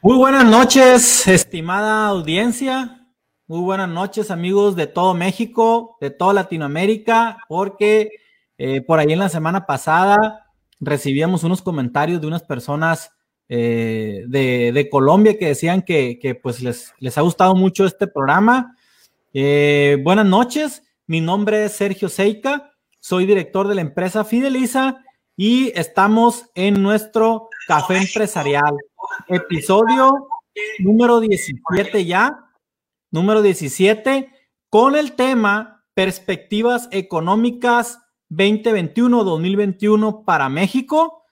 Muy buenas noches, estimada audiencia. Muy buenas noches, amigos de todo México, de toda Latinoamérica, porque eh, por ahí en la semana pasada recibíamos unos comentarios de unas personas eh, de, Colombia que decían que, pues les, les, ha gustado mucho este programa. Eh, buenas noches, mi nombre es Sergio Seika, soy director de la empresa Fideliza y estamos en nuestro café empresarial, episodio número 17 ya, número 17, con el tema perspectivas económicas 2021-2021 para México.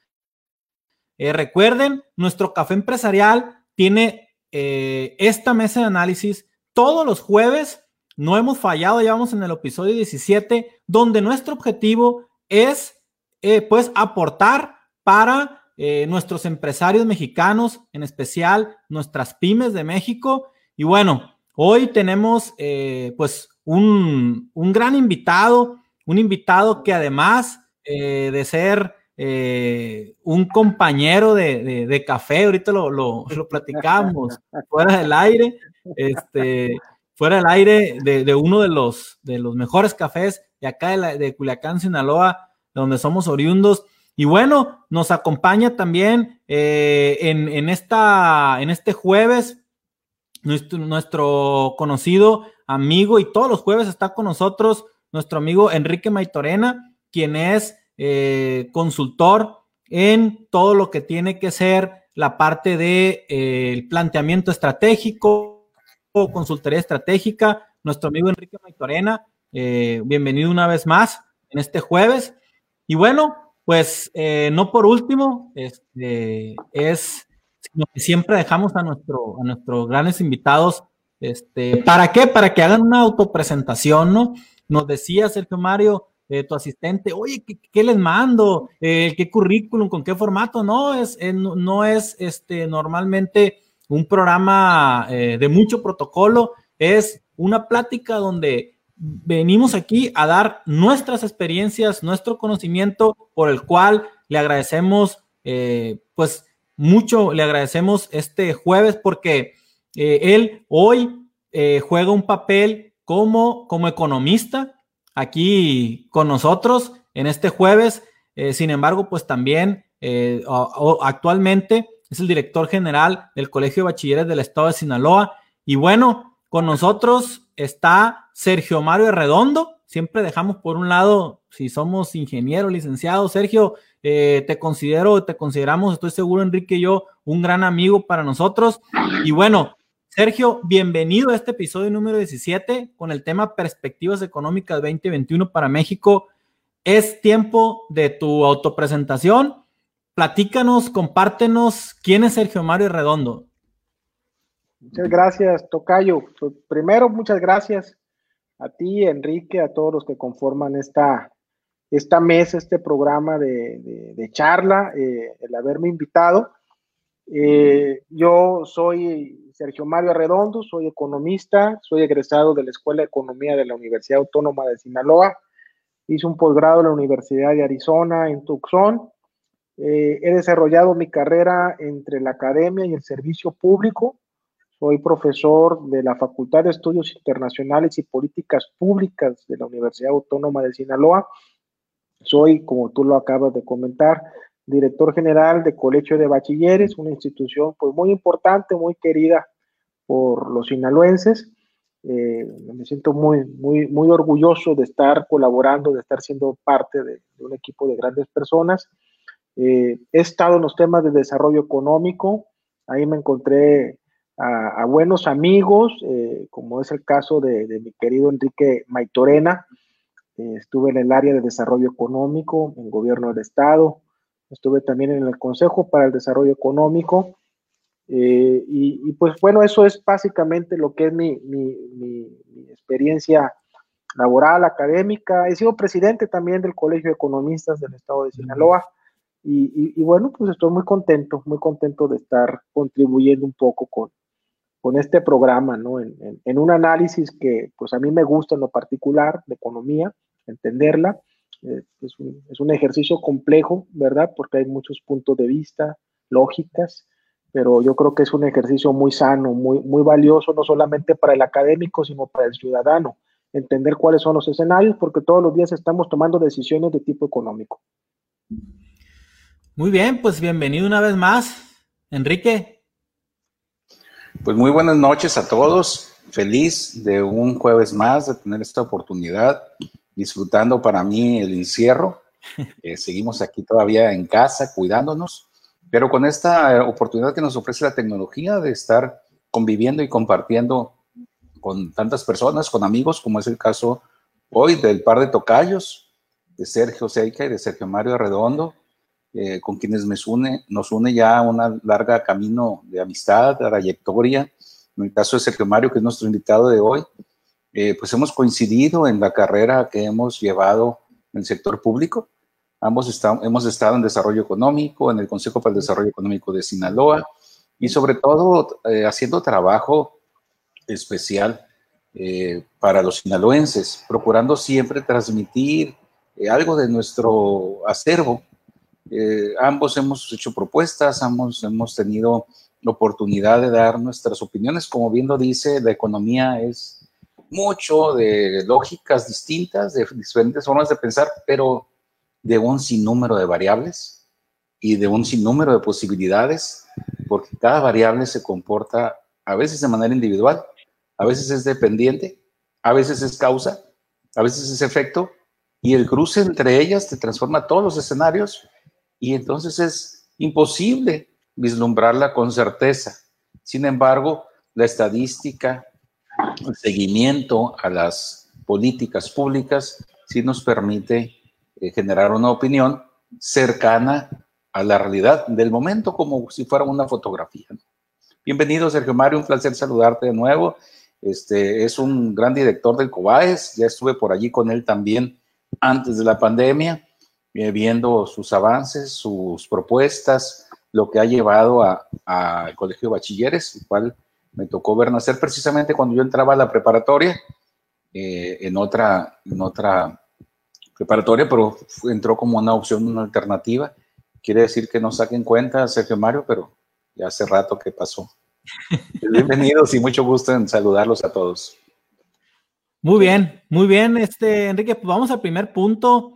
Eh, recuerden, nuestro café empresarial tiene eh, esta mesa de análisis todos los jueves. No hemos fallado, ya vamos en el episodio 17, donde nuestro objetivo es eh, pues aportar para nuestros empresarios mexicanos, en especial nuestras pymes de México. Y bueno, hoy tenemos pues un, un gran invitado, un invitado que además de ser eh, un compañero de, café, ahorita lo, lo, platicamos fuera del aire, este, fuera del aire de, uno de los, de los mejores cafés de acá de, de Culiacán, Sinaloa, donde somos oriundos. Y bueno, nos acompaña también eh, en, esta, en este jueves nuestro, conocido amigo y todos los jueves está con nosotros nuestro amigo Enrique Maitorena, quien es eh, consultor en todo lo que tiene que ser la parte de eh, planteamiento estratégico o consultoría estratégica. Nuestro amigo Enrique Maitorena, bienvenido una vez más en este jueves. Y bueno, pues no por último, este, es sino que siempre dejamos a, nuestro, a nuestros grandes invitados. Este, ¿Para qué? Para que hagan una autopresentación, ¿no? Nos decía Sergio Mario, eh, tu asistente, oye, ¿qué, les mando? Eh, ¿Qué currículum? ¿Con qué formato? No, es, eh, no es este, normalmente un programa de mucho protocolo, es una plática donde venimos aquí a dar nuestras experiencias, nuestro conocimiento, por el cual le agradecemos, pues mucho, le agradecemos este jueves porque él hoy juega un papel como, como economista, aquí con nosotros en este jueves. Eh, sin embargo, pues también eh, actualmente es el director general del Colegio de Bachilleres del Estado de Sinaloa. Y bueno, con nosotros está Sergio Mario Redondo. Siempre dejamos por un lado si somos ingenieros, licenciados. Sergio, eh, te considero, te consideramos, estoy seguro, Enrique y yo, un gran amigo para nosotros. Y bueno, Sergio, bienvenido a este episodio número 17 con el tema Perspectivas Económicas 2021 para México. Es tiempo de tu autopresentación. Platícanos, compártenos quién es Sergio Mario Redondo. Muchas gracias, Tocayo. Pues, primero, muchas gracias a ti, Enrique, a todos los que conforman esta, esta mesa, este programa de, charla, eh, el haberme invitado. Eh, yo soy Sergio Mario Arredondo, soy economista, soy egresado de la Escuela de Economía de la Universidad Autónoma de Sinaloa. Hice un posgrado en la Universidad de Arizona en Tucson. Eh, he desarrollado mi carrera entre la academia y el servicio público. Soy profesor de la Facultad de Estudios Internacionales y Políticas Públicas de la Universidad Autónoma de Sinaloa. Soy, como tú lo acabas de comentar, director general de Colegio de Bachilleres, una institución pues muy importante, muy querida por los sinaloenses. Eh, me siento muy, muy, muy orgulloso de estar colaborando, de estar siendo parte de, un equipo de grandes personas. Eh, he estado en los temas de desarrollo económico, ahí me encontré a, buenos amigos, eh, como es el caso de, mi querido Enrique Maitorena. estuve en el área de desarrollo económico, en gobierno del Estado, estuve también en el Consejo para el Desarrollo Económico. Eh, y, pues bueno, eso es básicamente lo que es mi, experiencia laboral, académica. He sido presidente también del Colegio de Economistas del Estado de Sinaloa. Y, bueno, pues estoy muy contento, muy contento de estar contribuyendo un poco con, con este programa, ¿no? En, un análisis que pues a mí me gusta en lo particular de economía, entenderla, eh, es, un, ejercicio complejo, ¿verdad? Porque hay muchos puntos de vista, lógicas, pero yo creo que es un ejercicio muy sano, muy, muy valioso, no solamente para el académico, sino para el ciudadano, entender cuáles son los escenarios, porque todos los días estamos tomando decisiones de tipo económico. Muy bien, pues bienvenido una vez más, Enrique. Pues muy buenas noches a todos. Feliz de un jueves más de tener esta oportunidad, disfrutando para mí el encierro. Eh, seguimos aquí todavía en casa, cuidándonos, pero con esta oportunidad que nos ofrece la tecnología de estar conviviendo y compartiendo con tantas personas, con amigos, como es el caso hoy del par de tocayos, de Sergio Seica y de Sergio Mario Redondo, eh, con quienes nos une, nos une ya una larga camino de amistad, de trayectoria. En el caso de Sergio Mario, que es nuestro invitado de hoy, eh, pues hemos coincidido en la carrera que hemos llevado en el sector público. Ambos hemos estado en desarrollo económico, en el Consejo para el Desarrollo Económico de Sinaloa y sobre todo eh, haciendo trabajo especial para los sinaloenses, procurando siempre transmitir algo de nuestro acervo eh, ambos hemos hecho propuestas, ambos hemos tenido la oportunidad de dar nuestras opiniones. Como bien lo dice, la economía es mucho de lógicas distintas, de diferentes formas de pensar, pero de un sinnúmero de variables y de un sinnúmero de posibilidades, porque cada variable se comporta a veces de manera individual, a veces es dependiente, a veces es causa, a veces es efecto, y el cruce entre ellas te transforma todos los escenarios y entonces es imposible vislumbrarla con certeza. Sin embargo, la estadística, el seguimiento a las políticas públicas sí nos permite eh, generar una opinión cercana a la realidad del momento, como si fuera una fotografía. Bienvenido, Sergio Mario, un placer saludarte de nuevo. Este es un gran director del COBAES, ya estuve por allí con él también antes de la pandemia viendo sus avances, sus propuestas, lo que ha llevado al Colegio de Bachilleres, el cual me tocó ver nacer precisamente cuando yo entraba a la preparatoria, eh, en, otra, en otra preparatoria, pero entró como una opción, una alternativa. Quiere decir que no saquen cuenta, Sergio Mario, pero ya hace rato que pasó. Bienvenidos y mucho gusto en saludarlos a todos. Muy bien, muy bien, este Enrique, pues vamos al primer punto.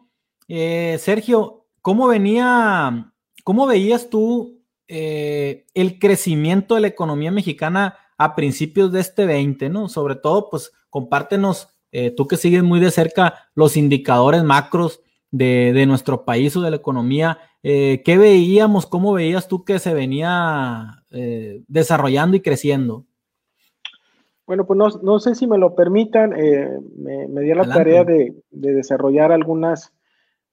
Eh, Sergio, ¿cómo venía, cómo veías tú eh, el crecimiento de la economía mexicana a principios de este 20, ¿no? Sobre todo, pues compártenos, eh, tú que sigues muy de cerca los indicadores macros de, nuestro país o de la economía, ¿qué veíamos, cómo veías tú que se venía desarrollando y creciendo? Bueno, pues no, sé si me lo permitan, me, dio la tarea de, desarrollar algunas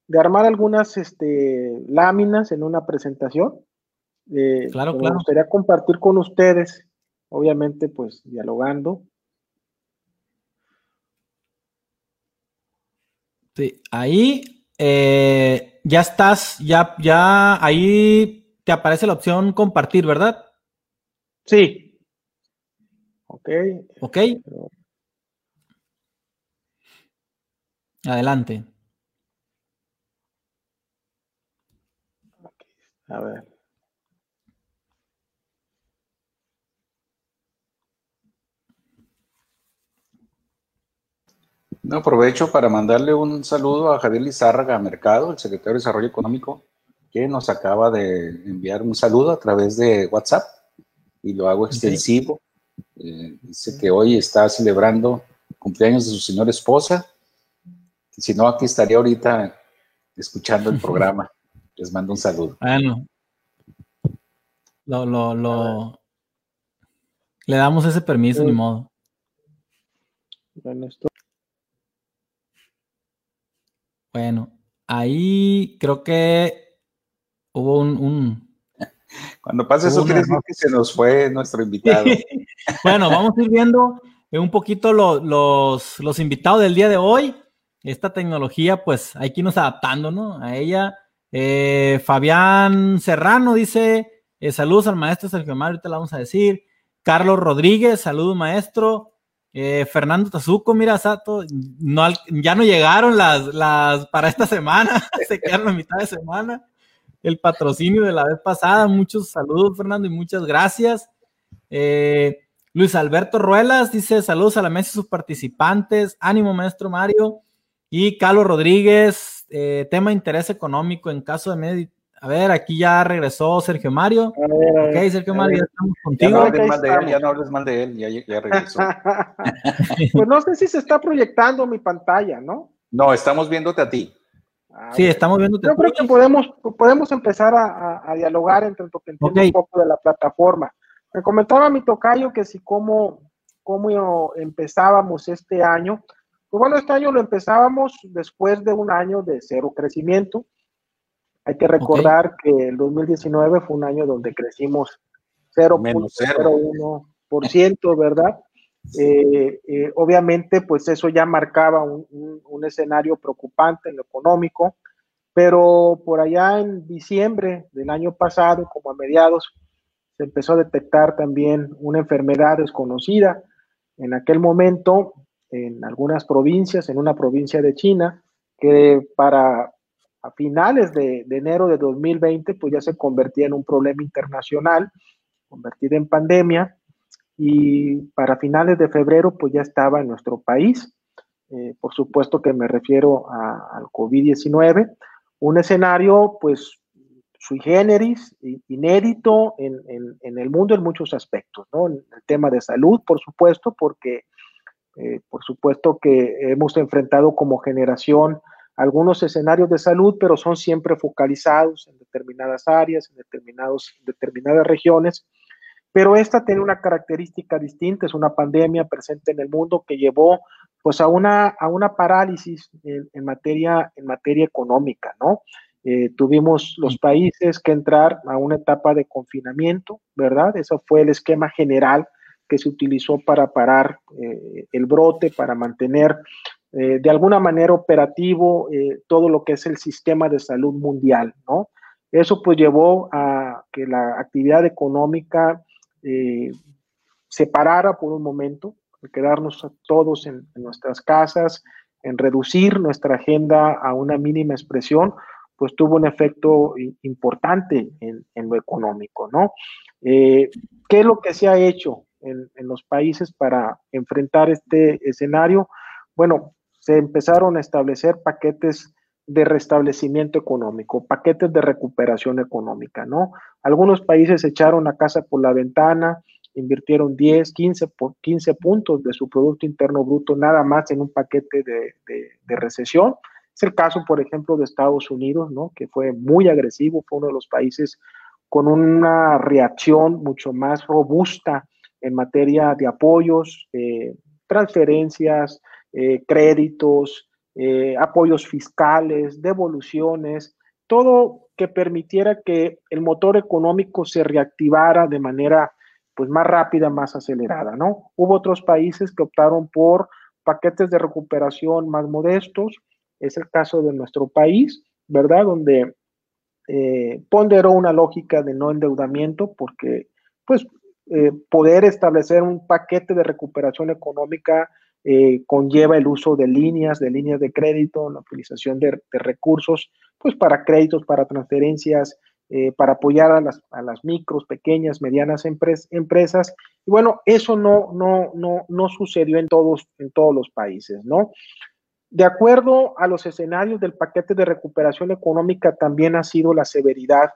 de armar algunas este, láminas en una presentación. Eh, claro, claro. Me gustaría compartir con ustedes, obviamente, pues dialogando. Sí, ahí eh, ya estás, ya, ya ahí te aparece la opción compartir, ¿verdad? Sí. Ok. Ok. Adelante. A ver. No, aprovecho para mandarle un saludo a Javier Lizárraga Mercado, el secretario de Desarrollo Económico, que nos acaba de enviar un saludo a través de WhatsApp y lo hago extensivo. Eh, dice que hoy está celebrando cumpleaños de su señora esposa. Si no, aquí estaría ahorita escuchando el programa. Les mando un saludo. Bueno. Lo, lo, lo... Le damos ese permiso, ni modo. Bueno, ahí creo que hubo un. Cuando pasa eso, quiere decir que se nos fue nuestro invitado. bueno, vamos a ir viendo un poquito los, los invitados del día de hoy. Esta tecnología, pues hay que irnos adaptando, ¿no? A ella. Eh, Fabián Serrano dice: eh, Saludos al maestro Sergio Mario, te la vamos a decir. Carlos Rodríguez, saludos maestro. Eh, Fernando Tazuco, mira, Sato, ya no llegaron las, las para esta semana, se quedaron a mitad de semana. el patrocinio de la vez pasada. Muchos saludos, Fernando, y muchas gracias. Eh, Luis Alberto Ruelas dice saludos a la mesa y sus participantes. Ánimo, maestro Mario. Y Carlos Rodríguez, eh, tema interés económico en caso de A ver, aquí ya regresó Sergio Mario. ok, Sergio Mario, ya estamos contigo. Ya no hables mal de él, ya no hables mal de él, ya, ya regresó. pues no sé si se está proyectando mi pantalla, ¿no? No, estamos viéndote a ti. Ah, sí, estamos viéndote. Yo creo que podemos, podemos empezar a, dialogar entre lo que entiendo un poco de la plataforma. Me comentaba mi tocayo que si cómo, cómo empezábamos este año, pues bueno, este año lo empezábamos después de un año de cero crecimiento. Hay que recordar que el 2019 fue un año donde crecimos 0.01%, ¿verdad? Eh, eh, obviamente, pues eso ya marcaba un, un, escenario preocupante en lo económico, pero por allá en diciembre del año pasado, como a mediados, se empezó a detectar también una enfermedad desconocida. En aquel momento en algunas provincias, en una provincia de China, que para a finales de, enero de 2020, pues ya se convertía en un problema internacional, convertida en pandemia, y para finales de febrero, pues ya estaba en nuestro país. Eh, por supuesto que me refiero al COVID-19, un escenario, pues, sui generis, inédito en, en, el mundo en muchos aspectos, ¿no? En el tema de salud, por supuesto, porque eh, por supuesto que hemos enfrentado como generación algunos escenarios de salud, pero son siempre focalizados en determinadas áreas, en determinados, determinadas regiones. Pero esta tiene una característica distinta, es una pandemia presente en el mundo que llevó pues a una, a una parálisis en, materia, en materia económica, ¿no? Eh, tuvimos los países que entrar a una etapa de confinamiento, ¿verdad? Eso fue el esquema general que se utilizó para parar eh, el brote, para mantener eh, de alguna manera operativo eh, todo lo que es el sistema de salud mundial, ¿no? Eso pues llevó a que la actividad económica se parara por un momento, quedarnos todos en, nuestras casas, en reducir nuestra agenda a una mínima expresión, pues tuvo un efecto importante en, en lo económico, ¿no? ¿Qué es lo que se ha hecho? En, los países para enfrentar este escenario, bueno, se empezaron a establecer paquetes de restablecimiento económico, paquetes de recuperación económica, ¿no? Algunos países echaron la casa por la ventana, invirtieron 10, 15, 15 puntos de su Producto Interno Bruto nada más en un paquete de, de, recesión. Es el caso, por ejemplo, de Estados Unidos, ¿no? Que fue muy agresivo, fue uno de los países con una reacción mucho más robusta en materia de apoyos, eh, transferencias, eh, créditos, eh, apoyos fiscales, devoluciones, todo que permitiera que el motor económico se reactivara de manera pues más rápida, más acelerada, ¿no? Hubo otros países que optaron por paquetes de recuperación más modestos, es el caso de nuestro país, ¿verdad? Donde ponderó una lógica de no endeudamiento porque pues eh, poder establecer un paquete de recuperación económica eh, conlleva el uso de líneas, de líneas de crédito, la utilización de, recursos, pues para créditos, para transferencias, eh, para apoyar a las, a las, micros, pequeñas, medianas empresas. Y bueno, eso no, no, no, no sucedió en todos, en todos los países, ¿no? De acuerdo a los escenarios del paquete de recuperación económica, también ha sido la severidad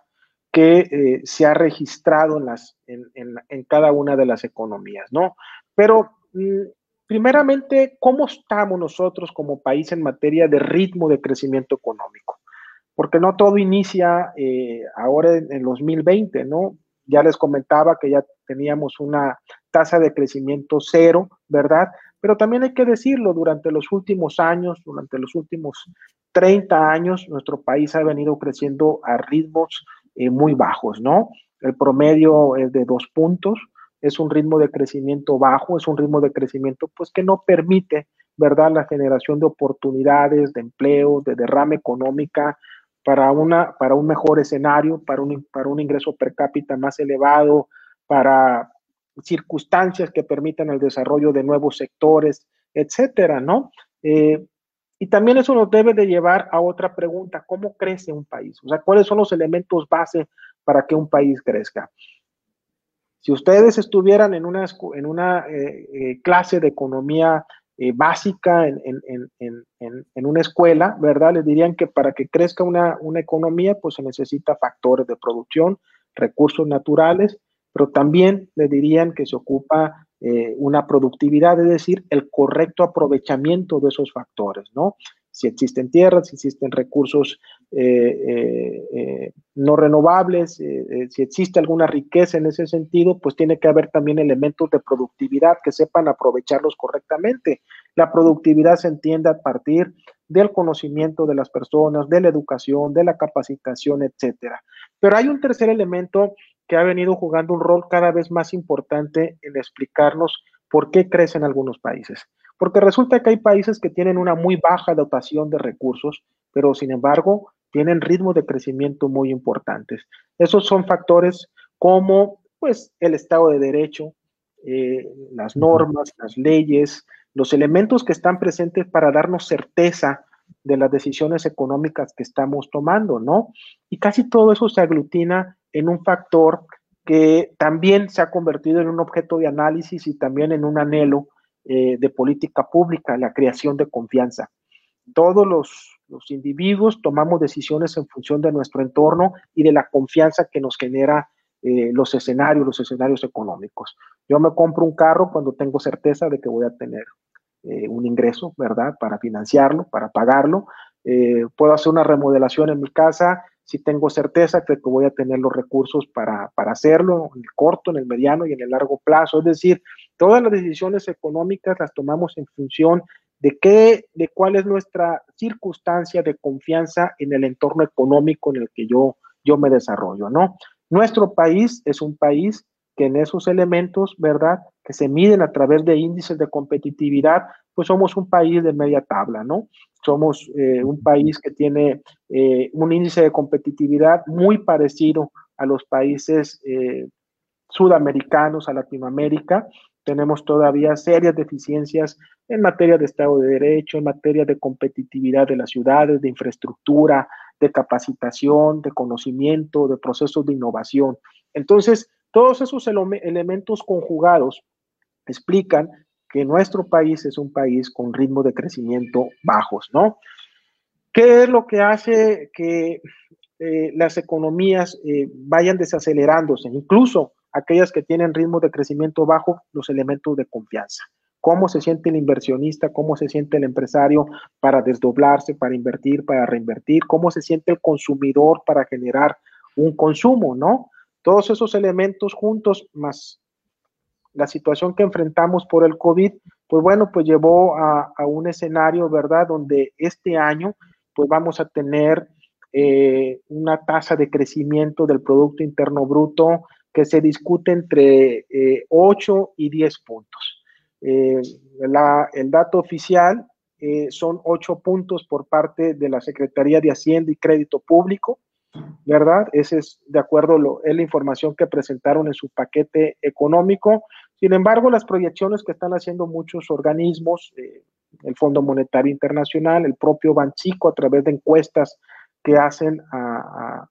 que eh, se ha registrado en, las, en, cada una de las economías, ¿no? Pero, mm, primeramente, ¿cómo estamos nosotros como país en materia de ritmo de crecimiento económico? Porque no todo inicia eh, ahora en, en 2020, ¿no? Ya les comentaba que ya teníamos una tasa de crecimiento cero, ¿verdad? Pero también hay que decirlo, durante los últimos años, durante los últimos 30 años, nuestro país ha venido creciendo a ritmos eh, muy bajos, ¿no? El promedio es de dos puntos, es un ritmo de crecimiento bajo, es un ritmo de crecimiento pues que no permite, ¿verdad?, la generación de oportunidades, de empleo, de derrama económica para, una, para un mejor escenario, para un, para un ingreso per cápita más elevado, para circunstancias que permitan el desarrollo de nuevos sectores, etcétera, ¿no? Eh, Y también eso nos debe de llevar a otra pregunta, ¿cómo crece un país? O sea, ¿cuáles son los elementos base para que un país crezca? Si ustedes estuvieran en una, en una eh, eh, clase de economía eh, básica en, una escuela, ¿verdad? Les dirían que para que crezca una, una economía, pues se necesita factores de producción, recursos naturales, pero también le dirían que se ocupa eh, una productividad, es decir, el correcto aprovechamiento de esos factores, ¿no? Si existen tierras, si existen recursos eh, eh, no renovables, si existe alguna riqueza en ese sentido, pues tiene que haber también elementos de productividad que sepan aprovecharlos correctamente. La productividad se entiende a partir del conocimiento de las personas, de la educación, de la capacitación, etcétera. Pero hay un tercer elemento que ha venido jugando un rol cada vez más importante en explicarnos por qué crecen algunos países. Porque resulta que hay países que tienen una muy baja dotación de recursos, pero sin embargo tienen ritmos de crecimiento muy importantes. Esos son factores como pues, el Estado de Derecho, eh, las normas, las leyes, los elementos que están presentes para darnos certeza de las decisiones económicas que estamos tomando, ¿no? Y casi todo eso se aglutina en un factor que también se ha convertido en un objeto de análisis y también en un anhelo eh, de política pública, la creación de confianza. Todos los, individuos tomamos decisiones en función de nuestro entorno y de la confianza que nos genera eh, los escenarios, los escenarios económicos. Yo me compro un carro cuando tengo certeza de que voy a tener eh, un ingreso, ¿verdad? Para financiarlo, para pagarlo. puedo hacer una remodelación en mi casa si tengo certeza que voy a tener los recursos para, hacerlo en el corto, en el mediano y en el largo plazo. Es decir, todas las decisiones económicas las tomamos en función de qué, de cuál es nuestra circunstancia de confianza en el entorno económico en el que yo, yo me desarrollo, ¿no? Nuestro país es un país que en esos elementos, ¿verdad? Que se miden a través de índices de competitividad, pues somos un país de media tabla, ¿no? Somos eh, un país que tiene eh, un índice de competitividad muy parecido a los países eh, sudamericanos, a Latinoamérica. Tenemos todavía serias deficiencias en materia de Estado de Derecho, en materia de competitividad de las ciudades, de infraestructura, de capacitación, de conocimiento, de procesos de innovación. Entonces, todos esos elementos conjugados explican que nuestro país es un país con ritmo de crecimiento bajos, ¿no? ¿Qué es lo que hace que eh, las economías eh, vayan desacelerándose? Incluso aquellas que tienen ritmo de crecimiento bajo, los elementos de confianza. ¿Cómo se siente el inversionista? ¿Cómo se siente el empresario para desdoblarse, para invertir, para reinvertir? ¿Cómo se siente el consumidor para generar un consumo, no? Todos esos elementos juntos, más la situación que enfrentamos por el COVID, pues bueno, pues llevó a, un escenario, ¿verdad?, donde este año, pues vamos a tener eh, una tasa de crecimiento del Producto Interno Bruto que se discute entre 8 eh, y 10 puntos. Eh, el dato oficial son 8 puntos por parte de la Secretaría de Hacienda y Crédito Público, ¿verdad? Ese es de acuerdo, lo, es la información que presentaron en su paquete económico. Sin embargo, las proyecciones que están haciendo muchos organismos, eh, el Fondo Monetario Internacional, el propio Banchico, a través de encuestas que hacen a,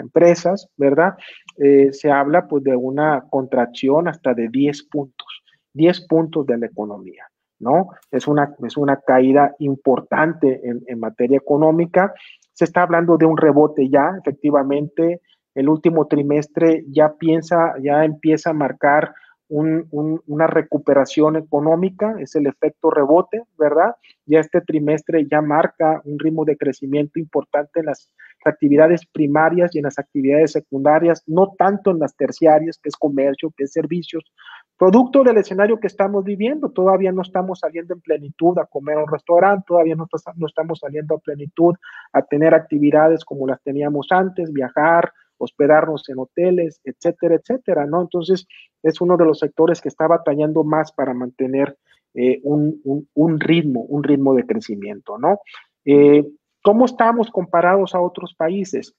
empresas, ¿verdad? Eh, se habla pues de una contracción hasta de 10 puntos, 10 puntos de la economía. ¿No? Es una, es una caída importante en, en, materia económica se está hablando de un rebote ya, efectivamente, el último trimestre ya piensa, ya empieza a marcar una recuperación económica, es el efecto rebote, ¿verdad? Ya este trimestre ya marca un ritmo de crecimiento importante en las actividades primarias y en las actividades secundarias, no tanto en las terciarias, que es comercio, que es servicios, producto del escenario que estamos viviendo. Todavía no estamos saliendo en plenitud a comer a un restaurante, todavía no, no estamos saliendo a plenitud a tener actividades como las teníamos antes, viajar, hospedarnos en hoteles, etcétera, etcétera, ¿no? Entonces, es uno de los sectores que está batallando más para mantener eh, un, ritmo, un ritmo de crecimiento, ¿no? Eh, ¿Cómo estamos comparados a otros países?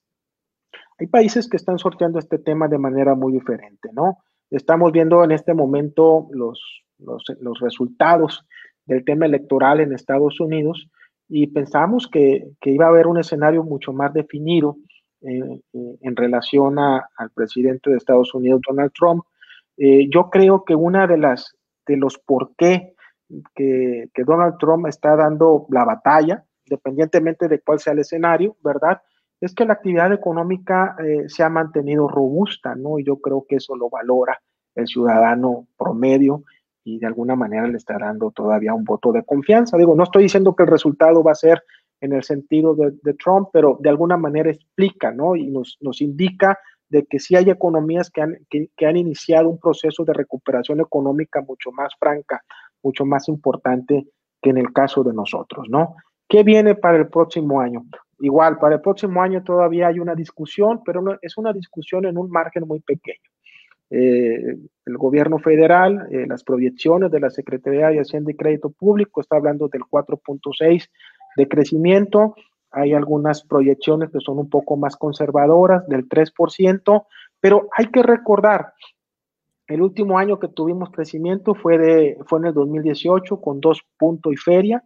Hay países que están sorteando este tema de manera muy diferente, ¿no? Estamos viendo en este momento los, los, resultados del tema electoral en Estados Unidos y pensamos que, iba a haber un escenario mucho más definido eh, eh, en relación al presidente de Estados Unidos, Donald Trump. Eh, yo creo que una de las de los por qué que, que, Donald Trump está dando la batalla, independientemente de cuál sea el escenario, ¿verdad? Es que la actividad económica se ha mantenido robusta, ¿no? Y yo creo que eso lo valora el ciudadano promedio y de alguna manera le está dando todavía un voto de confianza. Digo, no estoy diciendo que el resultado va a ser en el sentido de, Trump, pero de alguna manera explica, ¿no? Y nos, nos indica de que sí hay economías que han, que, han iniciado un proceso de recuperación económica mucho más franca, mucho más importante que en el caso de nosotros, ¿no? ¿Qué viene para el próximo año? Igual, para el próximo año todavía hay una discusión, pero no, es una discusión en un margen muy pequeño. Eh, el gobierno federal, eh, las proyecciones de la Secretaría de Hacienda y Crédito Público, está hablando del 4.6 de crecimiento. Hay algunas proyecciones que son un poco más conservadoras, del 3%, pero hay que recordar, el último año que tuvimos crecimiento fue, de, fue en el 2018 con dos puntos y feria.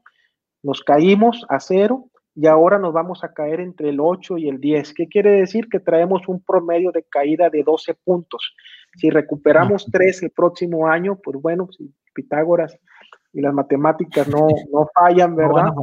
Nos caímos a cero y ahora nos vamos a caer entre el 8 y el 10. ¿Qué quiere decir? Que traemos un promedio de caída de 12 puntos. Si recuperamos 3 el próximo año, pues bueno, si Pitágoras y las matemáticas no, no fallan, ¿verdad?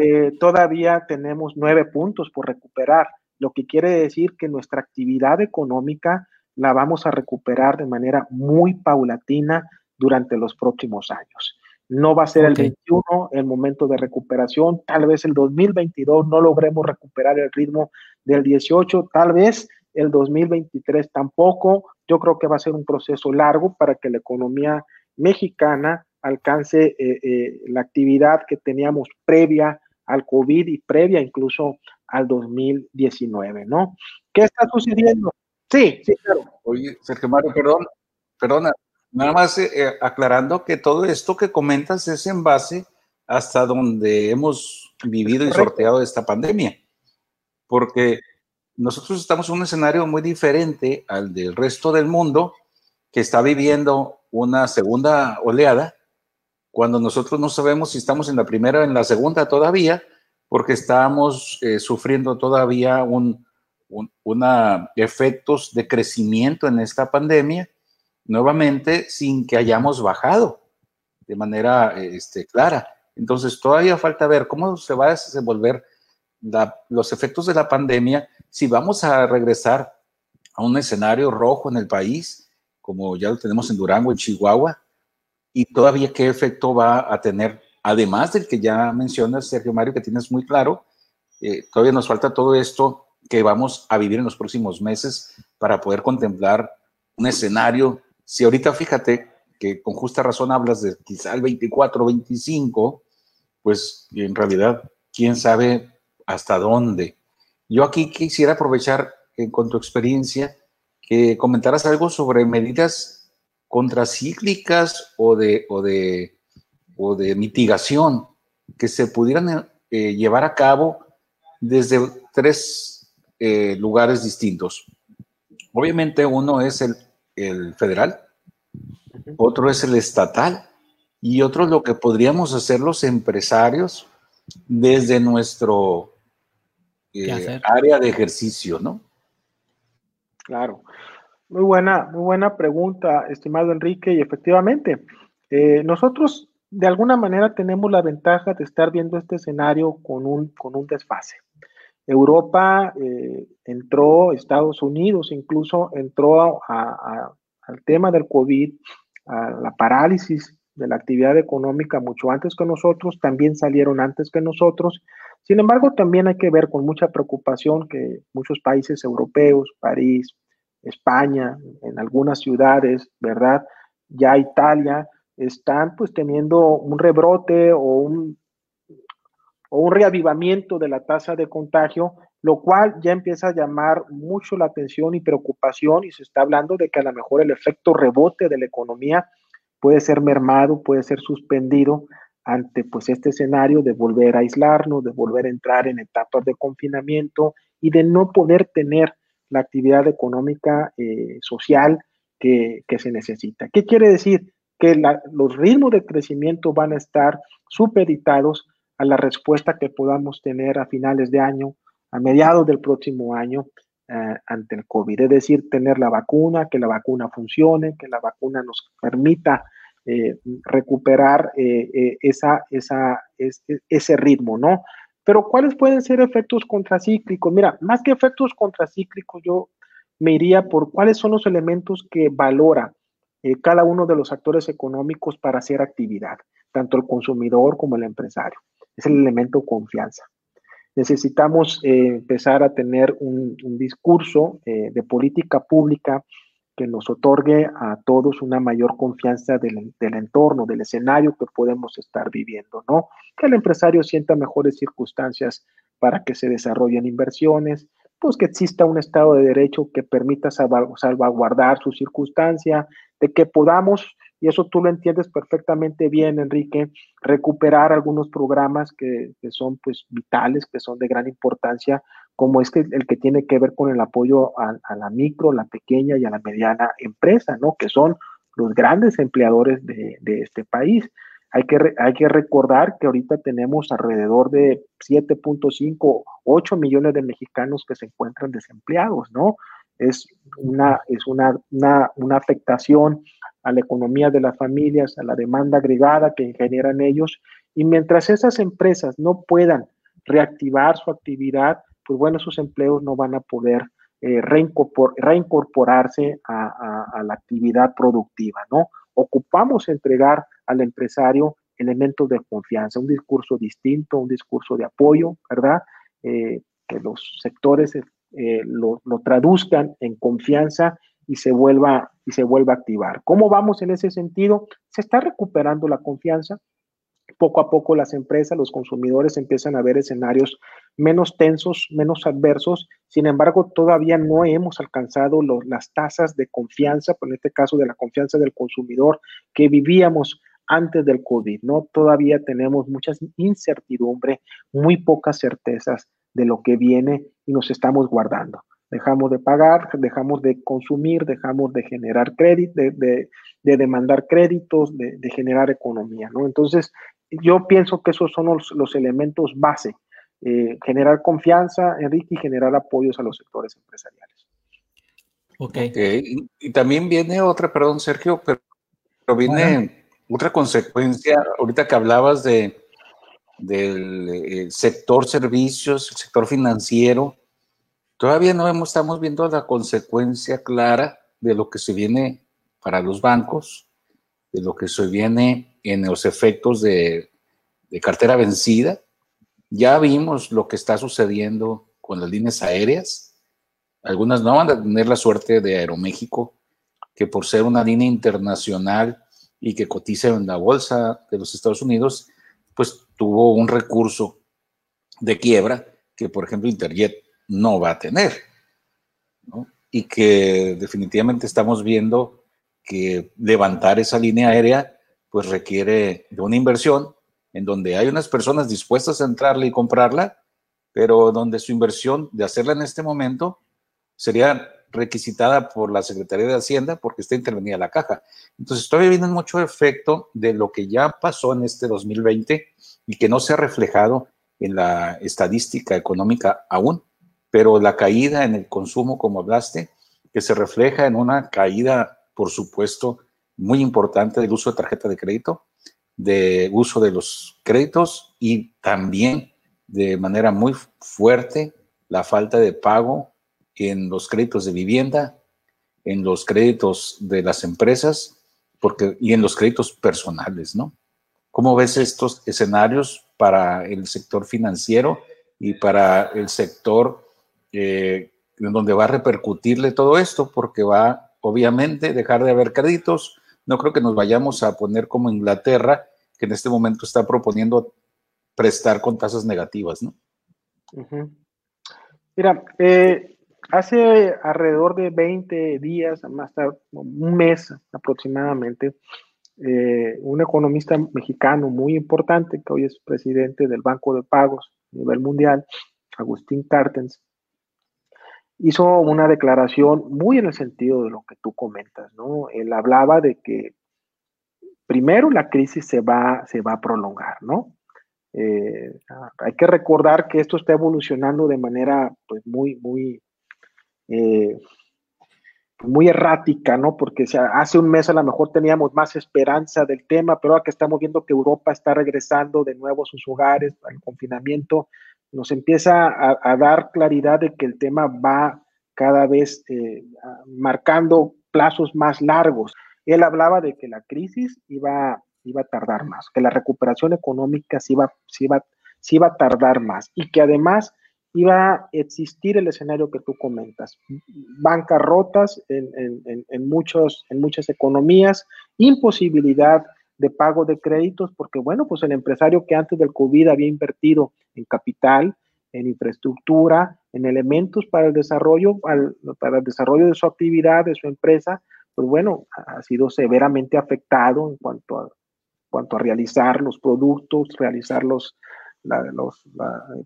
Eh, todavía tenemos 9 puntos por recuperar, lo que quiere decir que nuestra actividad económica la vamos a recuperar de manera muy paulatina durante los próximos años. No va a ser el 21 el momento de recuperación, tal vez el 2022 no logremos recuperar el ritmo del 18, tal vez el 2023 tampoco. Yo creo que va a ser un proceso largo para que la economía mexicana alcance eh, eh, la actividad que teníamos previa al COVID y previa incluso al 2019, ¿no? ¿Qué está sucediendo? Sí, sí, claro. Oye, Sergio Mario, perdón, perdona, Nada más eh, eh, aclarando que todo esto que comentas es en base hasta donde hemos vivido y sorteado esta pandemia, porque nosotros estamos en un escenario muy diferente al del resto del mundo que está viviendo una segunda oleada, cuando nosotros no sabemos si estamos en la primera o en la segunda todavía, porque estamos eh, sufriendo todavía un, una efectos de crecimiento en esta pandemia nuevamente sin que hayamos bajado de manera este, clara. Entonces, todavía falta ver cómo se va a desenvolver los efectos de la pandemia, si vamos a regresar a un escenario rojo en el país, como ya lo tenemos en Durango, en Chihuahua, y todavía qué efecto va a tener, además del que ya mencionas, Sergio Mario, que tienes muy claro, eh, todavía nos falta todo esto que vamos a vivir en los próximos meses para poder contemplar un escenario si ahorita fíjate que con justa razón hablas de quizá el 24, 25, pues en realidad, quién sabe hasta dónde. Yo aquí quisiera aprovechar eh, con tu experiencia que comentaras algo sobre medidas contracíclicas o de, o de, o de mitigación que se pudieran eh, llevar a cabo desde tres eh, lugares distintos. Obviamente uno es el el federal, otro es el estatal y otro lo que podríamos hacer los empresarios desde nuestro eh, área de ejercicio, ¿no? Claro. Muy buena, muy buena pregunta, estimado Enrique, y efectivamente, eh, nosotros de alguna manera tenemos la ventaja de estar viendo este escenario con un, con un desfase. Europa eh, entró, Estados Unidos incluso entró al tema del COVID, a la parálisis de la actividad económica mucho antes que nosotros, también salieron antes que nosotros. Sin embargo, también hay que ver con mucha preocupación que muchos países europeos, París, España, en algunas ciudades, ¿verdad? Ya Italia, están pues teniendo un rebrote o un o un reavivamiento de la tasa de contagio, lo cual ya empieza a llamar mucho la atención y preocupación y se está hablando de que a lo mejor el efecto rebote de la economía puede ser mermado, puede ser suspendido ante pues este escenario de volver a aislarnos, de volver a entrar en etapas de confinamiento y de no poder tener la actividad económica eh, social que, se necesita. ¿Qué quiere decir? Que los ritmos de crecimiento van a estar supeditados a la respuesta que podamos tener a finales de año, a mediados del próximo año eh, ante el COVID. Es decir, tener la vacuna, que la vacuna funcione, que la vacuna nos permita eh, recuperar eh, ese ritmo, ¿no? Pero ¿cuáles pueden ser efectos contracíclicos? Mira, más que efectos contracíclicos, yo me iría por cuáles son los elementos que valora cada uno de los actores económicos para hacer actividad, tanto el consumidor como el empresario. Es el elemento confianza necesitamos eh, empezar a tener un, discurso eh, de política pública que nos otorgue a todos una mayor confianza del, entorno, del escenario que podemos estar viviendo, ¿no? Que el empresario sienta mejores circunstancias para que se desarrollen inversiones, pues que exista un Estado de Derecho que permita salvaguardar su circunstancia, de que podamos y eso tú lo entiendes perfectamente bien, Enrique, recuperar algunos programas que, son pues vitales, que son de gran importancia, como es que el que tiene que ver con el apoyo a, la micro, la pequeña y a la mediana empresa, ¿no? Que son los grandes empleadores de, este país. Hay que, hay que recordar que ahorita tenemos alrededor de 7.5, 8 millones de mexicanos que se encuentran desempleados, ¿no? Es una, es una, una, una afectación a la economía de las familias, a la demanda agregada que generan ellos. Y mientras esas empresas no puedan reactivar su actividad, pues bueno, esos empleos no van a poder eh, reincorporarse a, la actividad productiva, ¿no? Ocupamos entregar al empresario elementos de confianza, un discurso distinto, un discurso de apoyo, ¿verdad? Eh, que los sectores eh, lo, traduzcan en confianza y se vuelva y se vuelva a activar. ¿Cómo vamos en ese sentido? Se está recuperando la confianza. Poco a poco las empresas, los consumidores empiezan a ver escenarios menos tensos, menos adversos. Sin embargo, todavía no hemos alcanzado las tasas de confianza, en este caso de la confianza del consumidor que vivíamos antes del COVID, ¿no? Todavía tenemos mucha incertidumbre, muy pocas certezas de lo que viene y nos estamos guardando dejamos de pagar, dejamos de consumir, dejamos de generar crédito, de, demandar créditos, de, generar economía, ¿no? Entonces, yo pienso que esos son los, elementos base, eh, generar confianza, Enrique, y generar apoyos a los sectores empresariales. Ok. Y, también viene otra, perdón, Sergio, pero, viene otra consecuencia, ahorita que hablabas de del eh, sector servicios, el sector financiero, Todavía no estamos viendo la consecuencia clara de lo que se viene para los bancos, de lo que se viene en los efectos de, cartera vencida. Ya vimos lo que está sucediendo con las líneas aéreas. Algunas no van a tener la suerte de Aeroméxico, que por ser una línea internacional y que cotiza en la bolsa de los Estados Unidos, pues tuvo un recurso de quiebra que, por ejemplo, Interjet no va a tener. Y que definitivamente estamos viendo que levantar esa línea aérea pues requiere de una inversión en donde hay unas personas dispuestas a entrarle y comprarla, pero donde su inversión de hacerla en este momento sería requisitada por la Secretaría de Hacienda porque está intervenida la caja. Entonces, todavía viene mucho efecto de lo que ya pasó en este 2020 y que no se ha reflejado en la estadística económica aún pero la caída en el consumo, como hablaste, que se refleja en una caída, por supuesto, muy importante del uso de tarjeta de crédito, de uso de los créditos y también de manera muy fuerte la falta de pago en los créditos de vivienda, en los créditos de las empresas porque, y en los créditos personales, ¿no? ¿Cómo ves estos escenarios para el sector financiero y para el sector eh, en donde va a repercutirle todo esto, porque va, obviamente, dejar de haber créditos. No creo que nos vayamos a poner como Inglaterra, que en este momento está proponiendo prestar con tasas negativas, ¿no? Mira, eh, hace alrededor de 20 días, más tarde, un mes aproximadamente, eh, un economista mexicano muy importante, que hoy es presidente del Banco de Pagos a nivel mundial, Agustín Cartens, hizo una declaración muy en el sentido de lo que tú comentas, ¿no? Él hablaba de que primero la crisis se va, se va a prolongar, ¿no? Eh, hay que recordar que esto está evolucionando de manera pues muy, muy, eh, muy errática, ¿no? Porque hace un mes a lo mejor teníamos más esperanza del tema, pero ahora que estamos viendo que Europa está regresando de nuevo a sus hogares, al confinamiento, nos empieza a, dar claridad de que el tema va cada vez eh, marcando plazos más largos. Él hablaba de que la crisis iba iba a tardar más, que la recuperación económica sí iba a tardar más y que además iba a existir el escenario que tú comentas, bancarrotas en, en, muchos, en muchas economías, imposibilidad de pago de créditos, porque bueno, pues el empresario que antes del COVID había invertido en capital, en infraestructura, en elementos para el desarrollo, para el desarrollo de su actividad, de su empresa, pues bueno, ha sido severamente afectado en cuanto a cuanto a realizar los productos, realizar los, los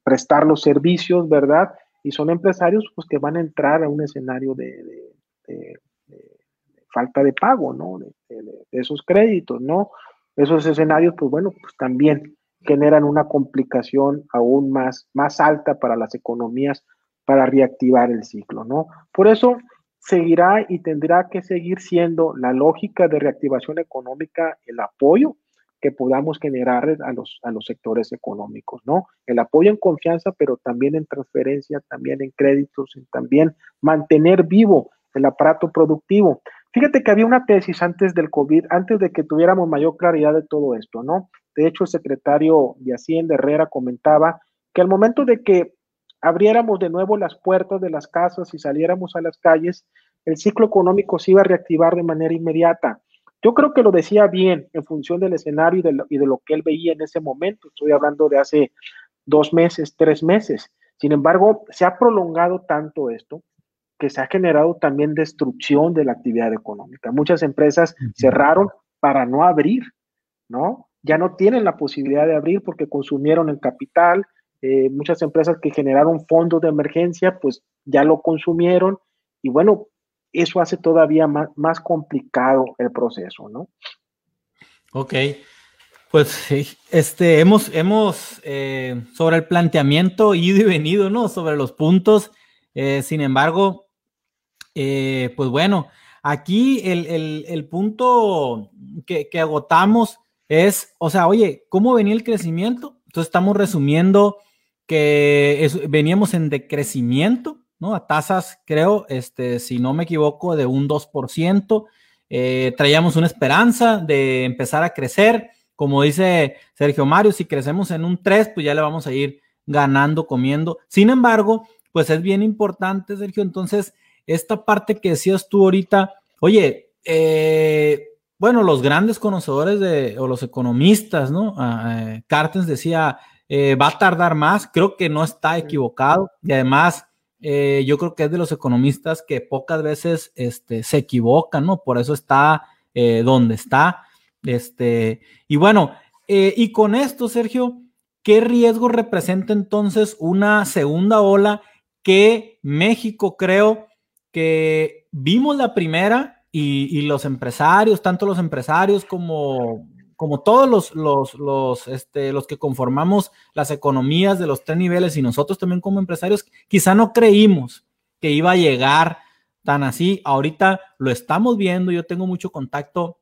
prestar los servicios, ¿verdad? Y son empresarios pues, que van a entrar a un escenario de, falta de pago, ¿no? De, esos créditos, ¿no? Esos escenarios, pues bueno, pues también generan una complicación aún más, más alta para las economías para reactivar el ciclo, ¿no? Por eso seguirá y tendrá que seguir siendo la lógica de reactivación económica el apoyo que podamos generar a los, a los sectores económicos, ¿no? El apoyo en confianza, pero también en transferencia, también en créditos, en también mantener vivo el aparato productivo. Fíjate que había una tesis antes del COVID, antes de que tuviéramos mayor claridad de todo esto, ¿no? De hecho, el secretario de Hacienda Herrera comentaba que al momento de que abriéramos de nuevo las puertas de las casas y saliéramos a las calles, el ciclo económico se iba a reactivar de manera inmediata. Yo creo que lo decía bien en función del escenario y de, lo, y de lo que él veía en ese momento. Estoy hablando de hace dos meses, tres meses. Sin embargo, se ha prolongado tanto esto que se ha generado también destrucción de la actividad económica. Muchas empresas cerraron para no abrir, ¿no? Ya no tienen la posibilidad de abrir porque consumieron el capital. Eh, muchas empresas que generaron fondos de emergencia, pues ya lo consumieron. Y bueno, eso hace todavía más, complicado el proceso, ¿no? Ok. Pues este, hemos, hemos eh, sobre el planteamiento ido y venido, ¿no? Sobre los puntos. Eh, sin embargo, eh, pues bueno, aquí el, punto que, agotamos es, o sea, oye, ¿cómo venía el crecimiento? Entonces estamos resumiendo que veníamos en decrecimiento ¿no? A tasas, creo, este, si no me equivoco, de un 2%. Eh, traíamos una esperanza de empezar a crecer. Como dice Sergio Mario, si crecemos en un 3, pues ya le vamos a ir ganando, comiendo. Sin embargo, pues es bien importante, Sergio. Entonces, esta parte que decías tú ahorita, oye, eh, bueno, los grandes conocedores de, o los economistas, ¿no? Ah, eh, Cartens decía, va a tardar más, creo que no está equivocado y además eh, yo creo que es de los economistas que pocas veces este, se equivocan, ¿no? Por eso está eh, donde está. Este, y bueno, eh, y con esto, Sergio, ¿qué riesgo representa entonces una segunda ola que México creo que vimos la primera y, y los empresarios, tanto los empresarios como como todos los, los, los, este, los que conformamos las economías de los tres niveles y nosotros también como empresarios, quizá no creímos que iba a llegar tan así. Ahorita lo estamos viendo, yo tengo mucho contacto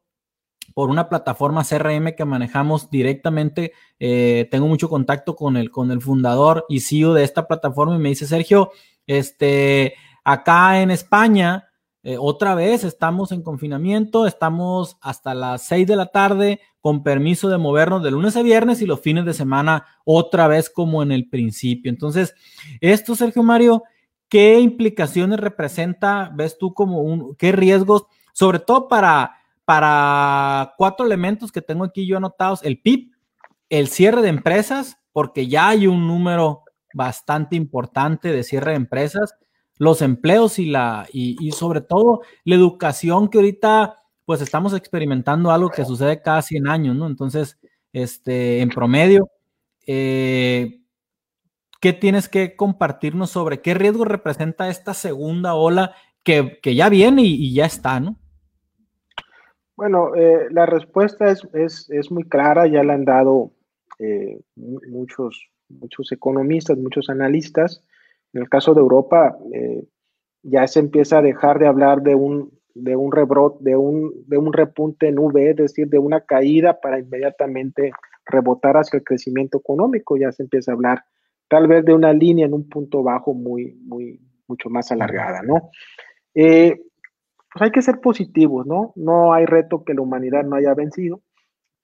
por una plataforma CRM que manejamos directamente. Eh, tengo mucho contacto con el, con el fundador y CEO de esta plataforma y me dice, Sergio, este, acá en España, eh, otra vez estamos en confinamiento, estamos hasta las 6 de la tarde con permiso de movernos de lunes a viernes y los fines de semana otra vez como en el principio. Entonces, esto, Sergio Mario, ¿qué implicaciones representa, ves tú como un, qué riesgos, sobre todo para, para cuatro elementos que tengo aquí yo anotados, el PIB, el cierre de empresas, porque ya hay un número bastante importante de cierre de empresas, los empleos y la y, sobre todo la educación que ahorita pues estamos experimentando algo que sucede cada 100 años, ¿no? Entonces, este, en promedio, eh, ¿qué tienes que compartirnos sobre qué riesgo representa esta segunda ola que, ya viene y, ya está, ¿no? Bueno, eh, la respuesta es, es, muy clara, ya la han dado eh, muchos, muchos economistas, muchos analistas. En el caso de Europa, eh, ya se empieza a dejar de hablar de un, de un rebrote, de un, de un repunte en V, es decir, de una caída para inmediatamente rebotar hacia el crecimiento económico. Ya se empieza a hablar tal vez de una línea en un punto bajo muy, muy, mucho más alargada, ¿no? Eh, pues hay que ser positivos, ¿no? No hay reto que la humanidad no haya vencido.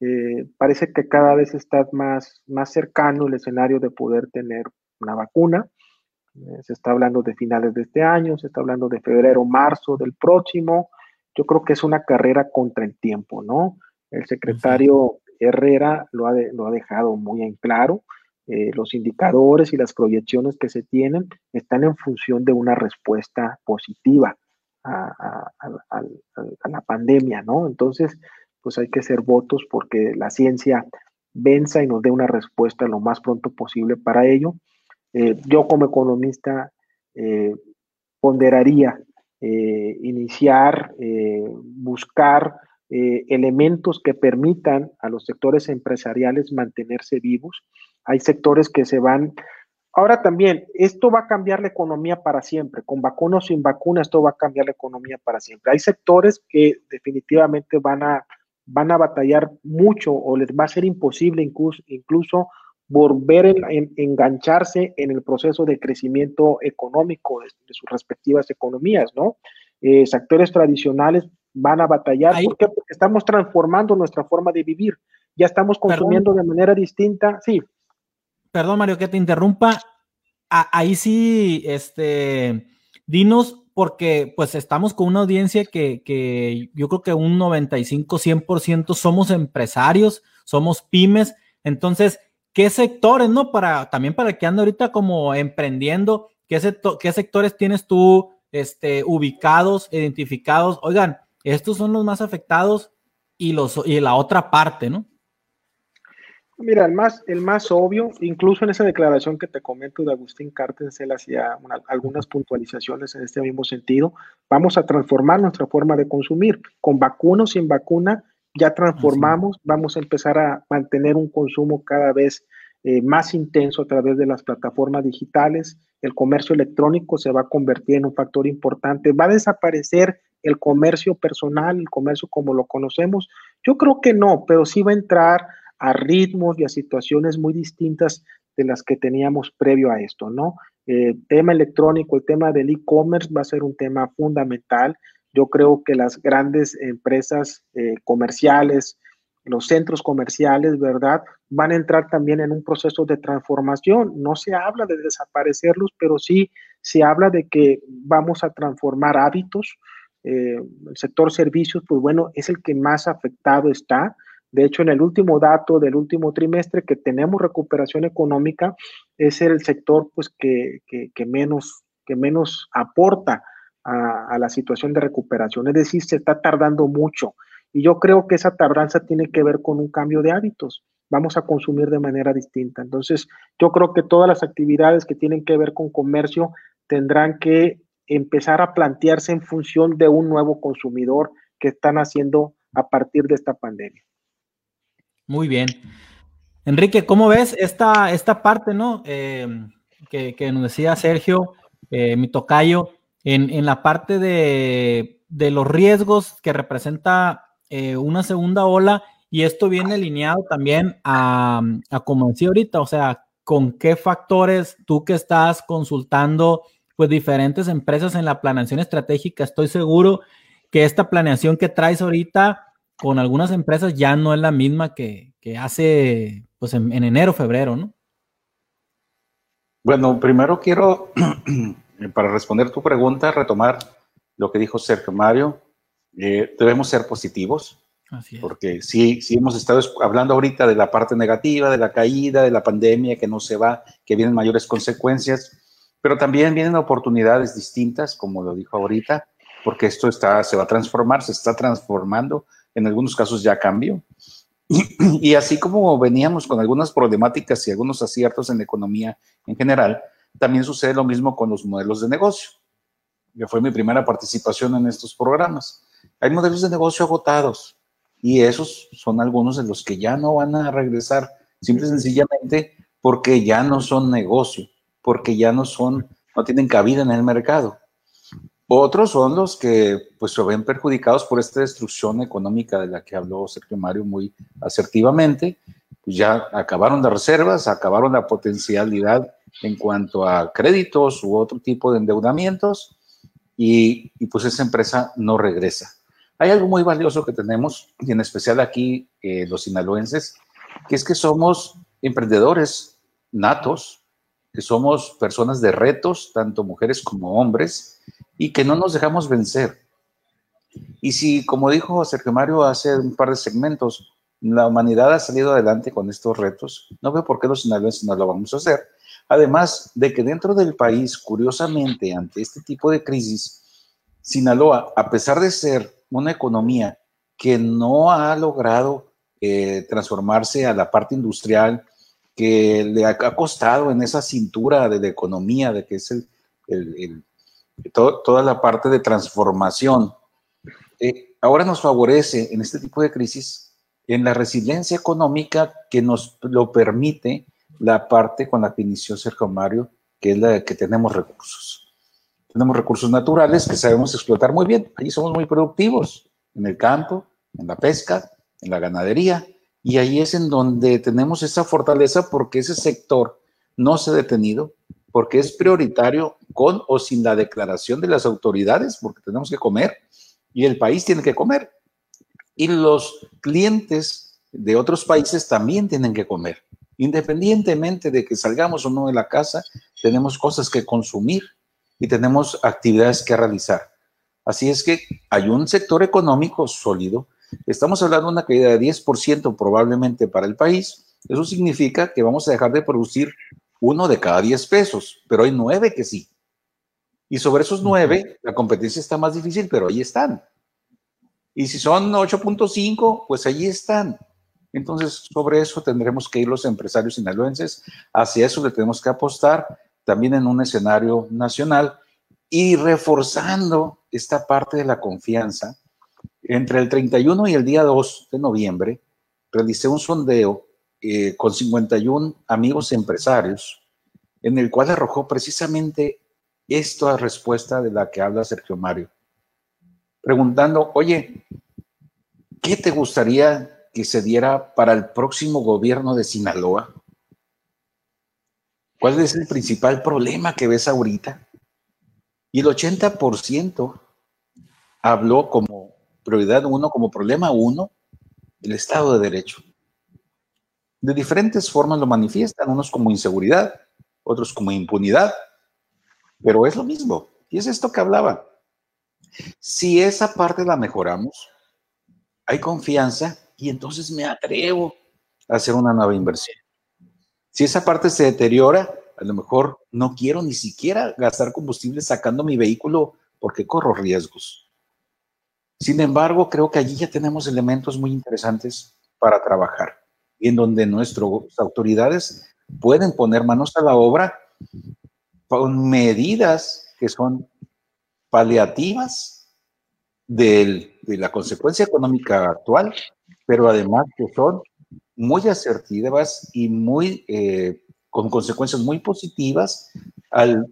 Eh, parece que cada vez está más, más cercano el escenario de poder tener una vacuna. Eh, se está hablando de finales de este año, se está hablando de febrero, marzo del próximo. Yo creo que es una carrera contra el tiempo, ¿no? El secretario Herrera lo ha, lo ha dejado muy en claro. Eh, los indicadores y las proyecciones que se tienen están en función de una respuesta positiva a, la pandemia, ¿no? Entonces, pues hay que ser votos porque la ciencia venza y nos dé una respuesta lo más pronto posible para ello. Eh, yo como economista eh, ponderaría iniciar, buscar elementos que permitan a los sectores empresariales mantenerse vivos, hay sectores que se van. Ahora también, esto va a cambiar la economía para siempre. Con vacuna o sin vacuna, esto va a cambiar la economía para siempre. Hay sectores que definitivamente van a, van a batallar mucho o les va a ser imposible incluso, incluso volver a engancharse en el proceso de crecimiento económico de, sus respectivas economías, ¿no? Eh, sectores tradicionales van a batallar. ¿Por qué? Porque estamos transformando nuestra forma de vivir. Ya estamos consumiendo de manera distinta. Sí perdón Mario que te interrumpa, ahí sí, este, dinos, porque pues estamos con una audiencia que, yo creo que un 95, 100% somos empresarios, somos pymes, entonces, ¿qué sectores, no? Para, también para que ande ahorita como emprendiendo, ¿qué, sectores tienes tú este, ubicados, identificados? Oigan, estos son los más afectados y, los, y la otra parte, ¿no? Mira, el más, el más obvio, incluso en esa declaración que te comento de Agustín Cártenes, él hacía algunas puntualizaciones en este mismo sentido. Vamos a transformar nuestra forma de consumir. Con vacuna o sin vacuna, ya transformamos, vamos a empezar a mantener un consumo cada vez eh, más intenso a través de las plataformas digitales. El comercio electrónico se va a convertir en un factor importante. Va a desaparecer el comercio personal, el comercio como lo conocemos. Yo creo que no, pero sí va a entrar a ritmos y a situaciones muy distintas de las que teníamos previo a esto, ¿no? El eh, tema electrónico, el tema del e-commerce va a ser un tema fundamental. Yo creo que las grandes empresas eh, comerciales, los centros comerciales, ¿verdad? Van a entrar también en un proceso de transformación. No se habla de desaparecerlos, pero sí se habla de que vamos a transformar hábitos. Eh, el sector servicios, pues bueno, es el que más afectado está. De hecho, en el último dato del último trimestre que tenemos recuperación económica, es el sector pues, que, menos, que menos aporta a, la situación de recuperación. Es decir, se está tardando mucho. Y yo creo que esa tardanza tiene que ver con un cambio de hábitos. Vamos a consumir de manera distinta. Entonces, yo creo que todas las actividades que tienen que ver con comercio tendrán que empezar a plantearse en función de un nuevo consumidor que están haciendo a partir de esta pandemia. Muy bien. Enrique, ¿cómo ves esta, esta parte, no? Em, que, nos decía Sergio, eh, mi tocayo, en, la parte de, los riesgos que representa eh, una segunda ola, y esto viene alineado también a, a, como decía ahorita, o sea, con qué factores tú que estás consultando, pues diferentes empresas en la planeación estratégica, estoy seguro que esta planeación que traes ahorita con algunas empresas ya no es la misma que, hace pues en, enero, febrero, ¿no? Bueno, primero quiero, para responder tu pregunta, retomar lo que dijo Sergio Mario. Eh, debemos ser positivos, porque sí, sí hemos estado hablando ahorita de la parte negativa, de la caída, de la pandemia que no se va, que vienen mayores consecuencias, pero también vienen oportunidades distintas, como lo dijo ahorita, porque esto está, se va a transformar, se está transformando en algunos casos ya cambió. Y así como veníamos con algunas problemáticas y algunos aciertos en la economía en general, también sucede lo mismo con los modelos de negocio. Que fue mi primera participación en estos programas. Hay modelos de negocio agotados y esos son algunos de los que ya no van a regresar simple y sencillamente porque ya no son negocio, porque ya no son, no tienen cabida en el mercado. Otros son los que pues se ven perjudicados por esta destrucción económica de la que habló Sergio Mario muy asertivamente. Pues ya acabaron las reservas, acabaron la potencialidad en cuanto a créditos u otro tipo de endeudamientos y, pues esa empresa no regresa. Hay algo muy valioso que tenemos, y en especial aquí eh, los sinaloenses, que es que somos emprendedores natos, que somos personas de retos, tanto mujeres como hombres, y que no nos dejamos vencer. Y si, como dijo Sergio Mario hace un par de segmentos, la humanidad ha salido adelante con estos retos, no veo por qué los sinaloenses no lo vamos a hacer. Además de que dentro del país, curiosamente, ante este tipo de crisis, Sinaloa, a pesar de ser una economía que no ha logrado eh, transformarse a la parte industrial, que le ha, costado en esa cintura de la economía, de que es toda la parte de transformación, eh, ahora nos favorece en este tipo de crisis, en la resiliencia económica que nos lo permite la parte con la que inició Sergio Mario, que es la de que tenemos recursos. Tenemos recursos naturales que sabemos explotar muy bien. Allí somos muy productivos, en el campo, en la pesca, en la ganadería, y ahí es en donde tenemos esa fortaleza porque ese sector no se ha detenido, porque es prioritario con o sin la declaración de las autoridades, porque tenemos que comer y el país tiene que comer. Y los clientes de otros países también tienen que comer. Independientemente de que salgamos o no de la casa, tenemos cosas que consumir y tenemos actividades que realizar. Así es que hay un sector económico sólido Estamos hablando de una caída de 10% probablemente para el país. Eso significa que vamos a dejar de producir uno de cada 10 pesos, pero hay nueve que sí. Y sobre esos nueve, la competencia está más difícil, pero ahí están. Y si son 8.5, pues ahí están. Entonces, sobre eso tendremos que ir los empresarios sinaloenses. Hacia eso le tenemos que apostar también en un escenario nacional y reforzando esta parte de la confianza entre el 31 y el día 2 de noviembre, realicé un sondeo eh, con 51 amigos empresarios, en el cual arrojó precisamente esta respuesta de la que habla Sergio Mario, preguntando, oye, ¿qué te gustaría que se diera para el próximo gobierno de Sinaloa? ¿Cuál es el principal problema que ves ahorita? Y el 80% habló como prioridad uno, como problema uno, el Estado de Derecho. De diferentes formas lo manifiestan, unos como inseguridad, otros como impunidad, pero es lo mismo. Y es esto que hablaba. Si esa parte la mejoramos, hay confianza y entonces me atrevo a hacer una nueva inversión. Si esa parte se deteriora, a lo mejor no quiero ni siquiera gastar combustible sacando mi vehículo porque corro riesgos. Sin embargo, creo que allí ya tenemos elementos muy interesantes para trabajar y en donde nuestras autoridades pueden poner manos a la obra con medidas que son paliativas de la consecuencia económica actual, pero además que son muy asertivas y muy eh, con consecuencias muy positivas al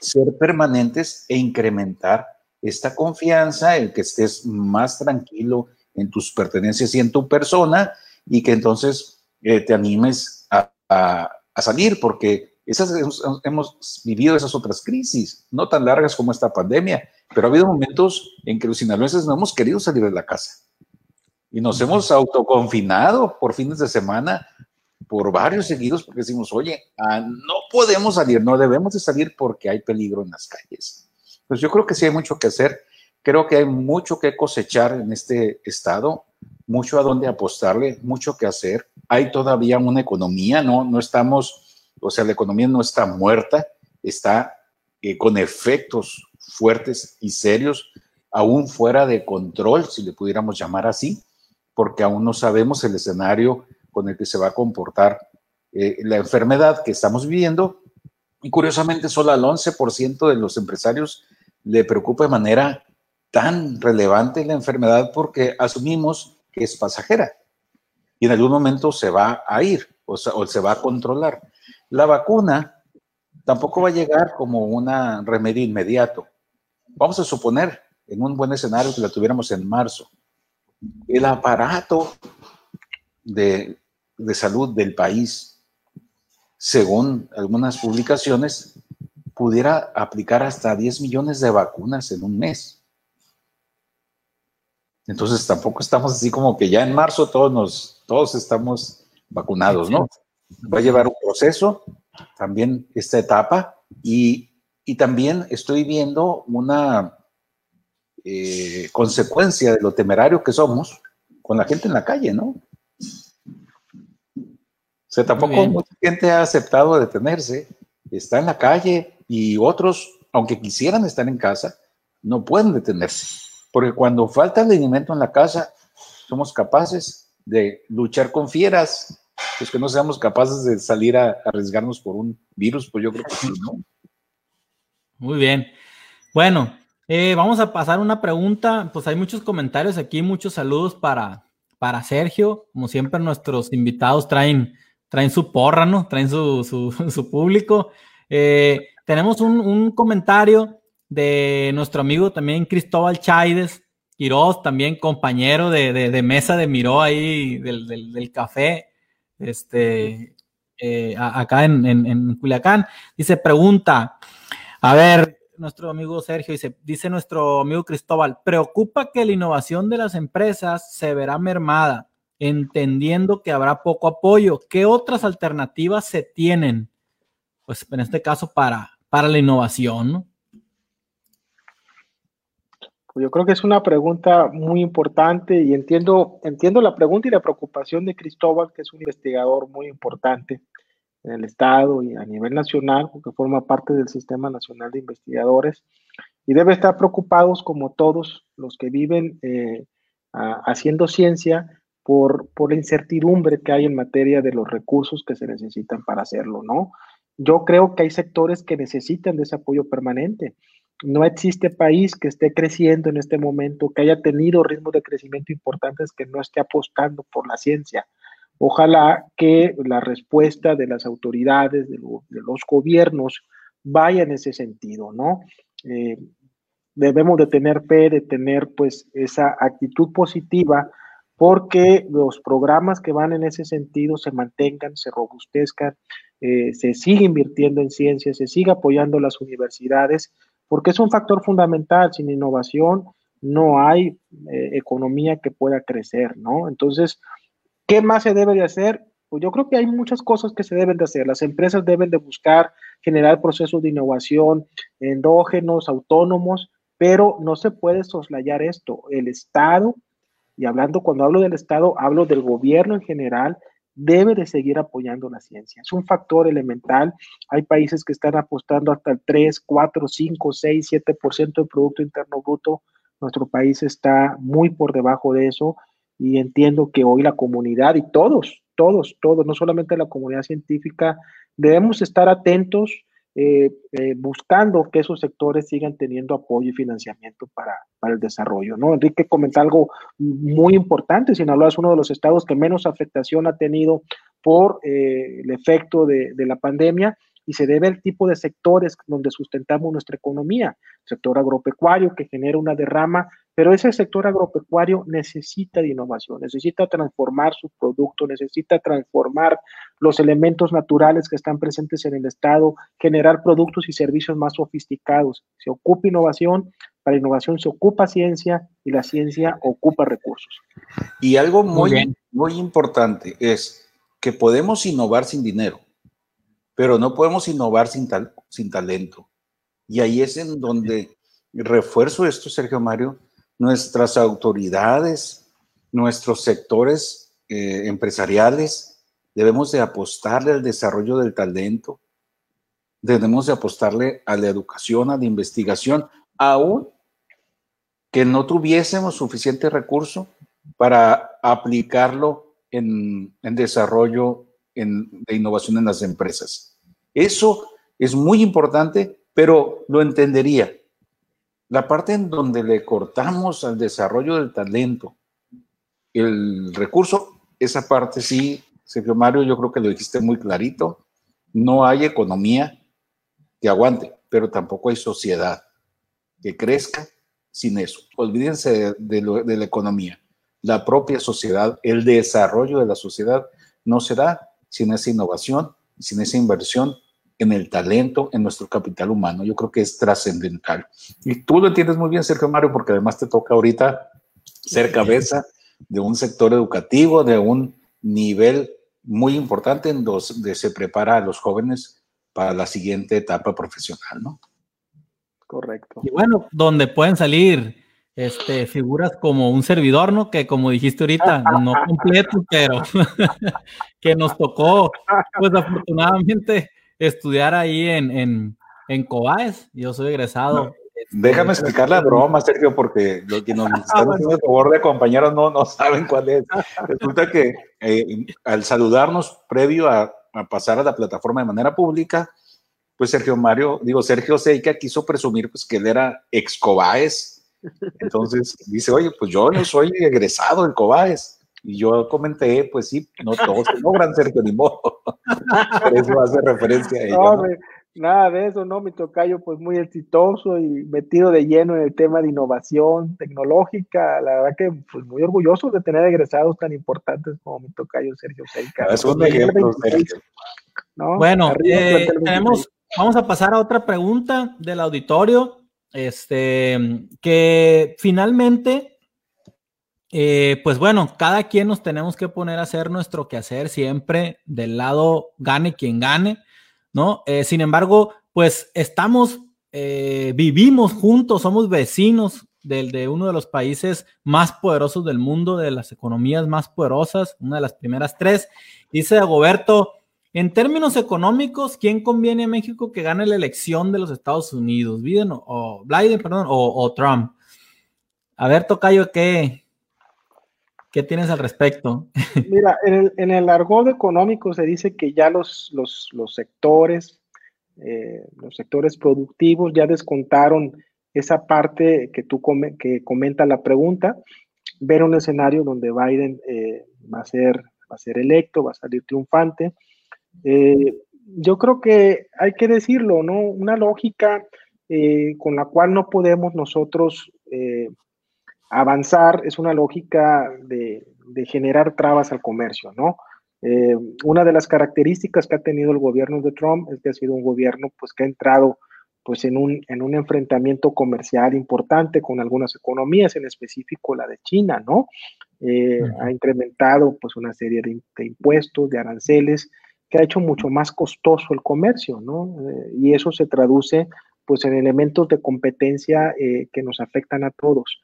ser permanentes e incrementar esta confianza, el que estés más tranquilo en tus pertenencias y en tu persona y que entonces eh, te animes a, salir, porque esas, hemos, vivido esas otras crisis, no tan largas como esta pandemia, pero ha habido momentos en que los sinaloenses no hemos querido salir de la casa y nos hemos autoconfinado por fines de semana por varios seguidos porque decimos, oye, ah, no podemos salir, no debemos de salir porque hay peligro en las calles. Pues yo creo que sí hay mucho que hacer. Creo que hay mucho que cosechar en este estado, mucho a dónde apostarle, mucho que hacer. Hay todavía una economía, ¿no? No estamos, o sea, la economía no está muerta, está eh, con efectos fuertes y serios, aún fuera de control, si le pudiéramos llamar así, porque aún no sabemos el escenario con el que se va a comportar eh, la enfermedad que estamos viviendo. Y curiosamente, solo al 11% de los empresarios le preocupa de manera tan relevante la enfermedad porque asumimos que es pasajera y en algún momento se va a ir o, o se va a controlar. La vacuna tampoco va a llegar como un remedio inmediato. Vamos a suponer, en un buen escenario, que la tuviéramos en marzo. El aparato de, de salud del país, según algunas publicaciones, pudiera aplicar hasta 10 millones de vacunas en un mes. Entonces tampoco estamos así como que ya en marzo todos nos, todos estamos vacunados, ¿no? Va a llevar un proceso, también esta etapa, y, también estoy viendo una eh, consecuencia de lo temerario que somos con la gente en la calle, ¿no? O sea, tampoco mucha gente ha aceptado detenerse, está en la calle y otros, aunque quisieran estar en casa, no pueden detenerse. Porque cuando falta el alimento en la casa, somos capaces de luchar con fieras, pues que no seamos capaces de salir a, arriesgarnos por un virus, pues yo creo que sí, ¿no? Muy bien. Bueno, eh, vamos a pasar una pregunta. Pues hay muchos comentarios aquí, muchos saludos para, para Sergio. Como siempre, nuestros invitados traen, traen su porra, ¿no? Traen su, su, público. Eh, tenemos un, comentario de nuestro amigo también Cristóbal Chaides, Quiroz, también compañero de, mesa de Miró ahí del, del café este, eh, acá en, en, Culiacán. Dice, pregunta, a ver, nuestro amigo Sergio dice, dice nuestro amigo Cristóbal, preocupa que la innovación de las empresas se verá mermada, entendiendo que habrá poco apoyo. ¿Qué otras alternativas se tienen? Pues en este caso para, para la innovación, ¿no? Yo creo que es una pregunta muy importante y entiendo, entiendo la pregunta y la preocupación de Cristóbal, que es un investigador muy importante en el Estado y a nivel nacional, porque forma parte del Sistema Nacional de Investigadores, y debe estar preocupados como todos los que viven eh, haciendo ciencia por, por la incertidumbre que hay en materia de los recursos que se necesitan para hacerlo, ¿no? Yo creo que hay sectores que necesitan de ese apoyo permanente no existe país que esté creciendo en este momento, que haya tenido ritmos de crecimiento importantes, que no esté apostando por la ciencia. Ojalá que la respuesta de las autoridades, de, los gobiernos, vaya en ese sentido, ¿no? Eh, debemos de tener fe, de tener pues esa actitud positiva, porque los programas que van en ese sentido se mantengan, se robustezcan, eh, se sigue invirtiendo en ciencia, se sigue apoyando las universidades, porque es un factor fundamental. Sin innovación no hay eh, economía que pueda crecer, ¿no? Entonces, ¿qué más se debe de hacer? Pues yo creo que hay muchas cosas que se deben de hacer. Las empresas deben de buscar generar procesos de innovación endógenos, autónomos, pero no se puede soslayar esto. El Estado, y hablando, cuando hablo del Estado, hablo del gobierno en general, debe de seguir apoyando la ciencia. Es un factor elemental. Hay países que están apostando hasta el 3, 4, 5, 6, 7% del Producto Interno Bruto. Nuestro país está muy por debajo de eso y entiendo que hoy la comunidad y todos, todos, todos, no solamente la comunidad científica, debemos estar atentos eh, eh, buscando que esos sectores sigan teniendo apoyo y financiamiento para, el desarrollo. ¿no? Enrique comenta algo muy importante. Sinaloa es uno de los estados que menos afectación ha tenido por eh, el efecto de, de la pandemia y se debe al tipo de sectores donde sustentamos nuestra economía, sector agropecuario que genera una derrama pero ese sector agropecuario necesita de innovación, necesita transformar su producto, necesita transformar los elementos naturales que están presentes en el Estado, generar productos y servicios más sofisticados. Se ocupa innovación, para innovación se ocupa ciencia y la ciencia ocupa recursos. Y algo muy, muy, importante es que podemos innovar sin dinero, pero no podemos innovar sin, tal, sin talento. Y ahí es en donde refuerzo esto, Sergio Mario, nuestras autoridades, nuestros sectores eh, empresariales, debemos de apostarle al desarrollo del talento, debemos de apostarle a la educación, a la investigación, aún que no tuviésemos suficiente recurso para aplicarlo en, desarrollo de innovación en las empresas. Eso es muy importante, pero lo entendería la parte en donde le cortamos al desarrollo del talento el recurso, esa parte sí Sergio Mario, yo creo que lo dijiste muy clarito. No hay economía que aguante, pero tampoco hay sociedad que crezca sin eso. Olvídense de, la economía. La propia sociedad, el desarrollo de la sociedad no será sin esa innovación, sin esa inversión en el talento, en nuestro capital humano. Yo creo que es trascendental. Y tú lo entiendes muy bien, Sergio Mario, porque además te toca ahorita ser cabeza de un sector educativo, de un nivel muy importante en donde se prepara a los jóvenes para la siguiente etapa profesional, ¿no? Correcto. Y bueno, donde pueden salir este, figuras como un servidor, ¿no? Que como dijiste ahorita, no completo, pero que nos tocó, pues afortunadamente, estudiar ahí en, en, en Cobaes. Yo soy egresado. Este, déjame explicar la broma, Sergio, porque los que nos están haciendo el favor de compañeros no, no saben cuál es. Resulta que eh, al saludarnos previo a, a pasar a la plataforma de manera pública, pues Sergio Mario, digo, Sergio Seika quiso presumir pues que él era ex Cobaes. Entonces dice, oye, pues yo no soy egresado en Cobaes. Y yo comenté, pues sí, no todos se logran, Sergio, ni modo. Por eso hace referencia a ello. nada de eso, ¿no? Mi tocayo, pues muy exitoso y metido de lleno en el tema de innovación tecnológica. La verdad que, pues muy orgulloso de tener egresados tan importantes como mi tocayo Sergio Seika. Es un ejemplo, Sergio. Bueno, eh, tenemos Vamos a pasar a otra pregunta del auditorio. Este, que finalmente, eh, pues bueno, cada quien nos tenemos que poner a hacer nuestro quehacer siempre del lado gane quien gane, ¿no? Eh, sin embargo, pues estamos, eh, vivimos juntos, somos vecinos del, de uno de los países más poderosos del mundo, de las economías más poderosas, una de las primeras tres. Dice Agoberto, en términos económicos, ¿quién conviene a México que gane la elección de los Estados Unidos? ¿Biden o, Biden, perdón, o, Trump? A ver, Tocayo, ¿qué, ¿Qué tienes al respecto? Mira, en el, en el económico se dice que ya los, los, sectores, eh, los sectores productivos ya descontaron esa parte que tú que comenta la pregunta, ver un escenario donde Biden eh, va, a ser, va a ser electo, va a salir triunfante, eh, yo creo que hay que decirlo, ¿no? Una lógica con la cual no podemos nosotros avanzar es una lógica de, generar trabas al comercio, ¿no? una de las características que ha tenido el gobierno de Trump es que ha sido un gobierno pues, que ha entrado pues, en, un, en un enfrentamiento comercial importante con algunas economías, en específico la de China, ¿no? Ha incrementado pues, una serie de, de impuestos, de aranceles, que ha hecho mucho más costoso el comercio, ¿no? Eh, y eso se traduce pues en elementos de competencia eh, que nos afectan a todos.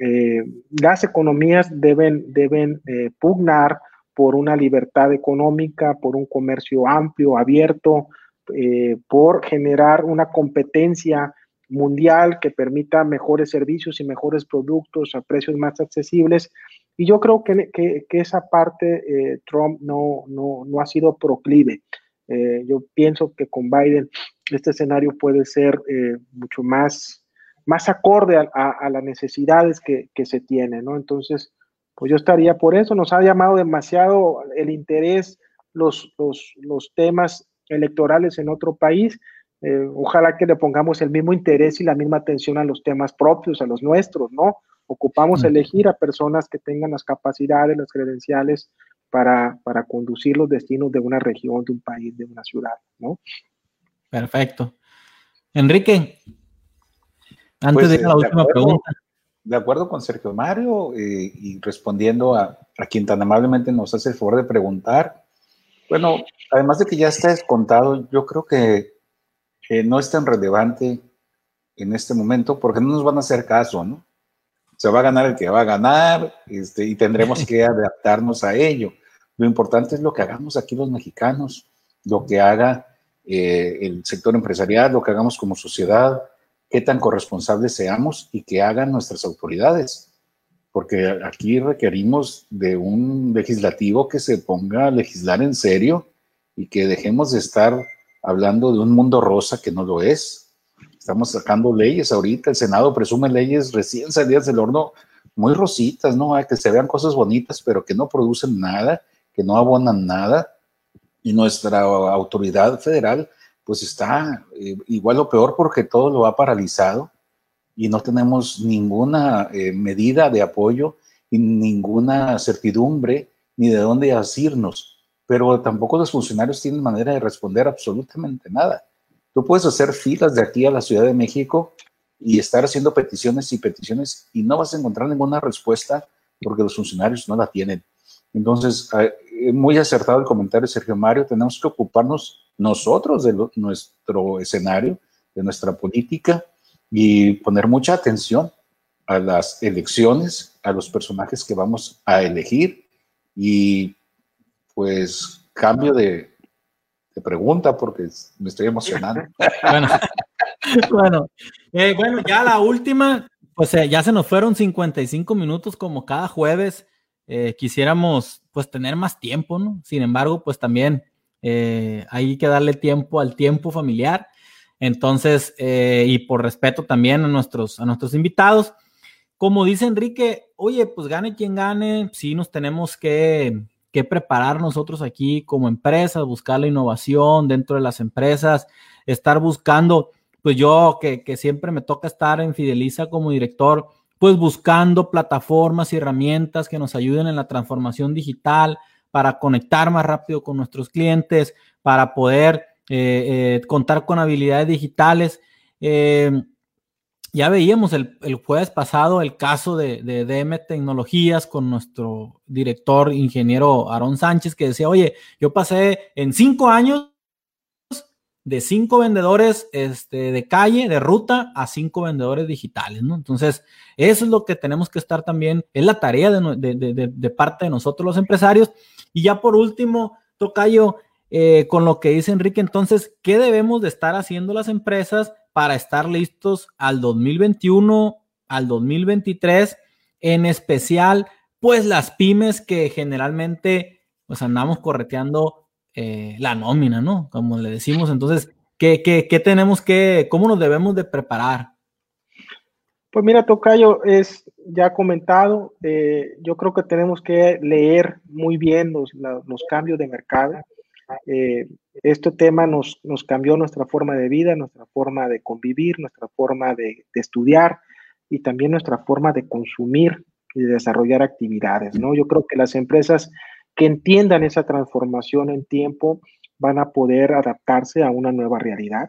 Eh, las economías deben, deben pugnar por una libertad económica, por un comercio amplio, abierto, por generar una competencia mundial que permita mejores servicios y mejores productos a precios más accesibles y yo creo que, esa parte eh, Trump no, no, ha sido proclive. Eh, yo pienso que con Biden este escenario puede ser eh, mucho más, más acorde a, las necesidades que, se tienen, ¿no? Entonces, pues yo estaría por eso. Nos ha llamado demasiado el interés los, los, los temas electorales en otro país. ojalá que le pongamos el mismo interés y la misma atención a los temas propios, a los nuestros, ¿no? Ocupamos elegir a personas que tengan las capacidades, las credenciales para, para conducir los destinos de una región, de un país, de una ciudad, ¿no? Perfecto. Enrique, antes pues, de ir a la última pregunta. De acuerdo con Sergio Mario eh, y respondiendo a, a, quien tan amablemente nos hace el favor de preguntar, bueno, además de que ya está descontado, yo creo que no es tan relevante en este momento porque no nos van a hacer caso, ¿no? se va a ganar el que va a ganar este, y tendremos que adaptarnos a ello. Lo importante es lo que hagamos aquí los mexicanos, lo que haga eh, el sector empresarial, lo que hagamos como sociedad, qué tan corresponsables seamos y que hagan nuestras autoridades. Porque aquí requerimos de un legislativo que se ponga a legislar en serio y que dejemos de estar hablando de un mundo rosa que no lo es, Estamos sacando leyes ahorita, el Senado presume leyes recién salidas del horno, muy rositas, ¿no? Que se vean cosas bonitas, pero que no producen nada, que no abonan nada y nuestra autoridad federal pues está eh, igual o peor porque todo lo ha paralizado y no tenemos ninguna eh, medida de apoyo y ninguna certidumbre ni de dónde asirnos. Pero tampoco los funcionarios tienen manera de responder absolutamente nada. Tú puedes hacer filas de aquí a la Ciudad de México y estar haciendo peticiones y peticiones y no vas a encontrar ninguna respuesta porque los funcionarios no la tienen. Entonces, eh, muy acertado el comentario de Sergio Mario, tenemos que ocuparnos nosotros de nuestro escenario, de nuestra política y poner mucha atención a las elecciones, a los personajes que vamos a elegir y pues cambio de, pregunta porque me estoy emocionando. bueno, bueno, eh, bueno, ya la última, pues ya se nos fueron 55 minutos como cada jueves. Eh, quisiéramos pues tener más tiempo, ¿no? Sin embargo, pues también hay que darle tiempo al tiempo familiar. Entonces, y por respeto también a nuestros, a nuestros invitados, como dice Enrique, oye, pues gane quien gane, sí nos tenemos que, que preparar nosotros aquí como empresas, buscar la innovación dentro de las empresas, estar buscando pues yo que, siempre me toca estar en Fideliza como director, pues buscando plataformas y herramientas que nos ayuden en la transformación digital para conectar más rápido con nuestros clientes, para poder eh, eh, contar con habilidades digitales. Eh, ya veíamos el, jueves pasado el caso de, DM Tecnologías con nuestro director ingeniero Aarón Sánchez que decía, oye, yo pasé en cinco años de cinco vendedores este, de calle, de ruta, a cinco vendedores digitales. Entonces, eso es lo que tenemos que estar también, es la tarea de, parte de nosotros los empresarios. Y ya por último, Tocayo, eh, con lo que dice Enrique, entonces, ¿qué debemos de estar haciendo las empresas para estar listos al 2021, al 2023, en especial, pues las pymes que generalmente pues andamos correteando eh, la nómina, ¿no? Como le decimos. Entonces, ¿qué, qué, tenemos que, cómo nos debemos de preparar? Pues mira, Tocayo, es ya comentado, eh, yo creo que tenemos que leer muy bien los, cambios de mercado. Eh, este tema nos, nos, cambió nuestra forma de vida, nuestra forma de convivir, nuestra forma de, de, estudiar y también nuestra forma de consumir y de desarrollar actividades, ¿no? Yo creo que las empresas que entiendan esa transformación en tiempo van a poder adaptarse a una nueva realidad.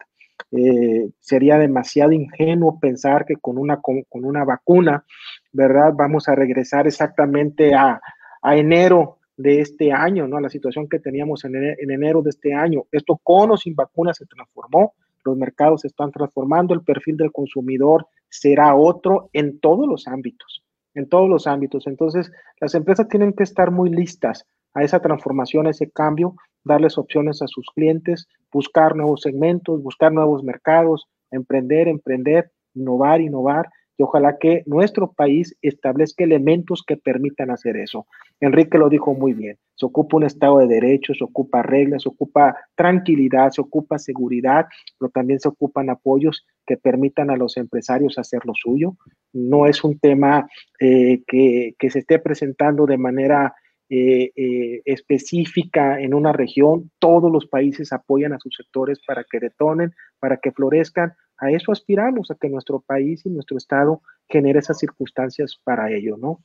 Eh, sería demasiado ingenuo pensar que con una, con, una vacuna, ¿verdad? Vamos a regresar exactamente a, enero de este año, ¿no? A la situación que teníamos en, en, enero de este año. Esto con o sin vacuna se transformó, los mercados se están transformando, el perfil del consumidor será otro en todos los ámbitos en todos los ámbitos. Entonces, las empresas tienen que estar muy listas a esa transformación, a ese cambio, darles opciones a sus clientes, buscar nuevos segmentos, buscar nuevos mercados, emprender, emprender, innovar, innovar y ojalá que nuestro país establezca elementos que permitan hacer eso. Enrique lo dijo muy bien, se ocupa un Estado de Derecho, se ocupa reglas, se ocupa tranquilidad, se ocupa seguridad, pero también se ocupan apoyos que permitan a los empresarios hacer lo suyo. No es un tema eh, que, se esté presentando de manera eh, eh, específica en una región. Todos los países apoyan a sus sectores para que detonen, para que florezcan, a eso aspiramos, a que nuestro país y nuestro Estado genere esas circunstancias para ello, ¿no?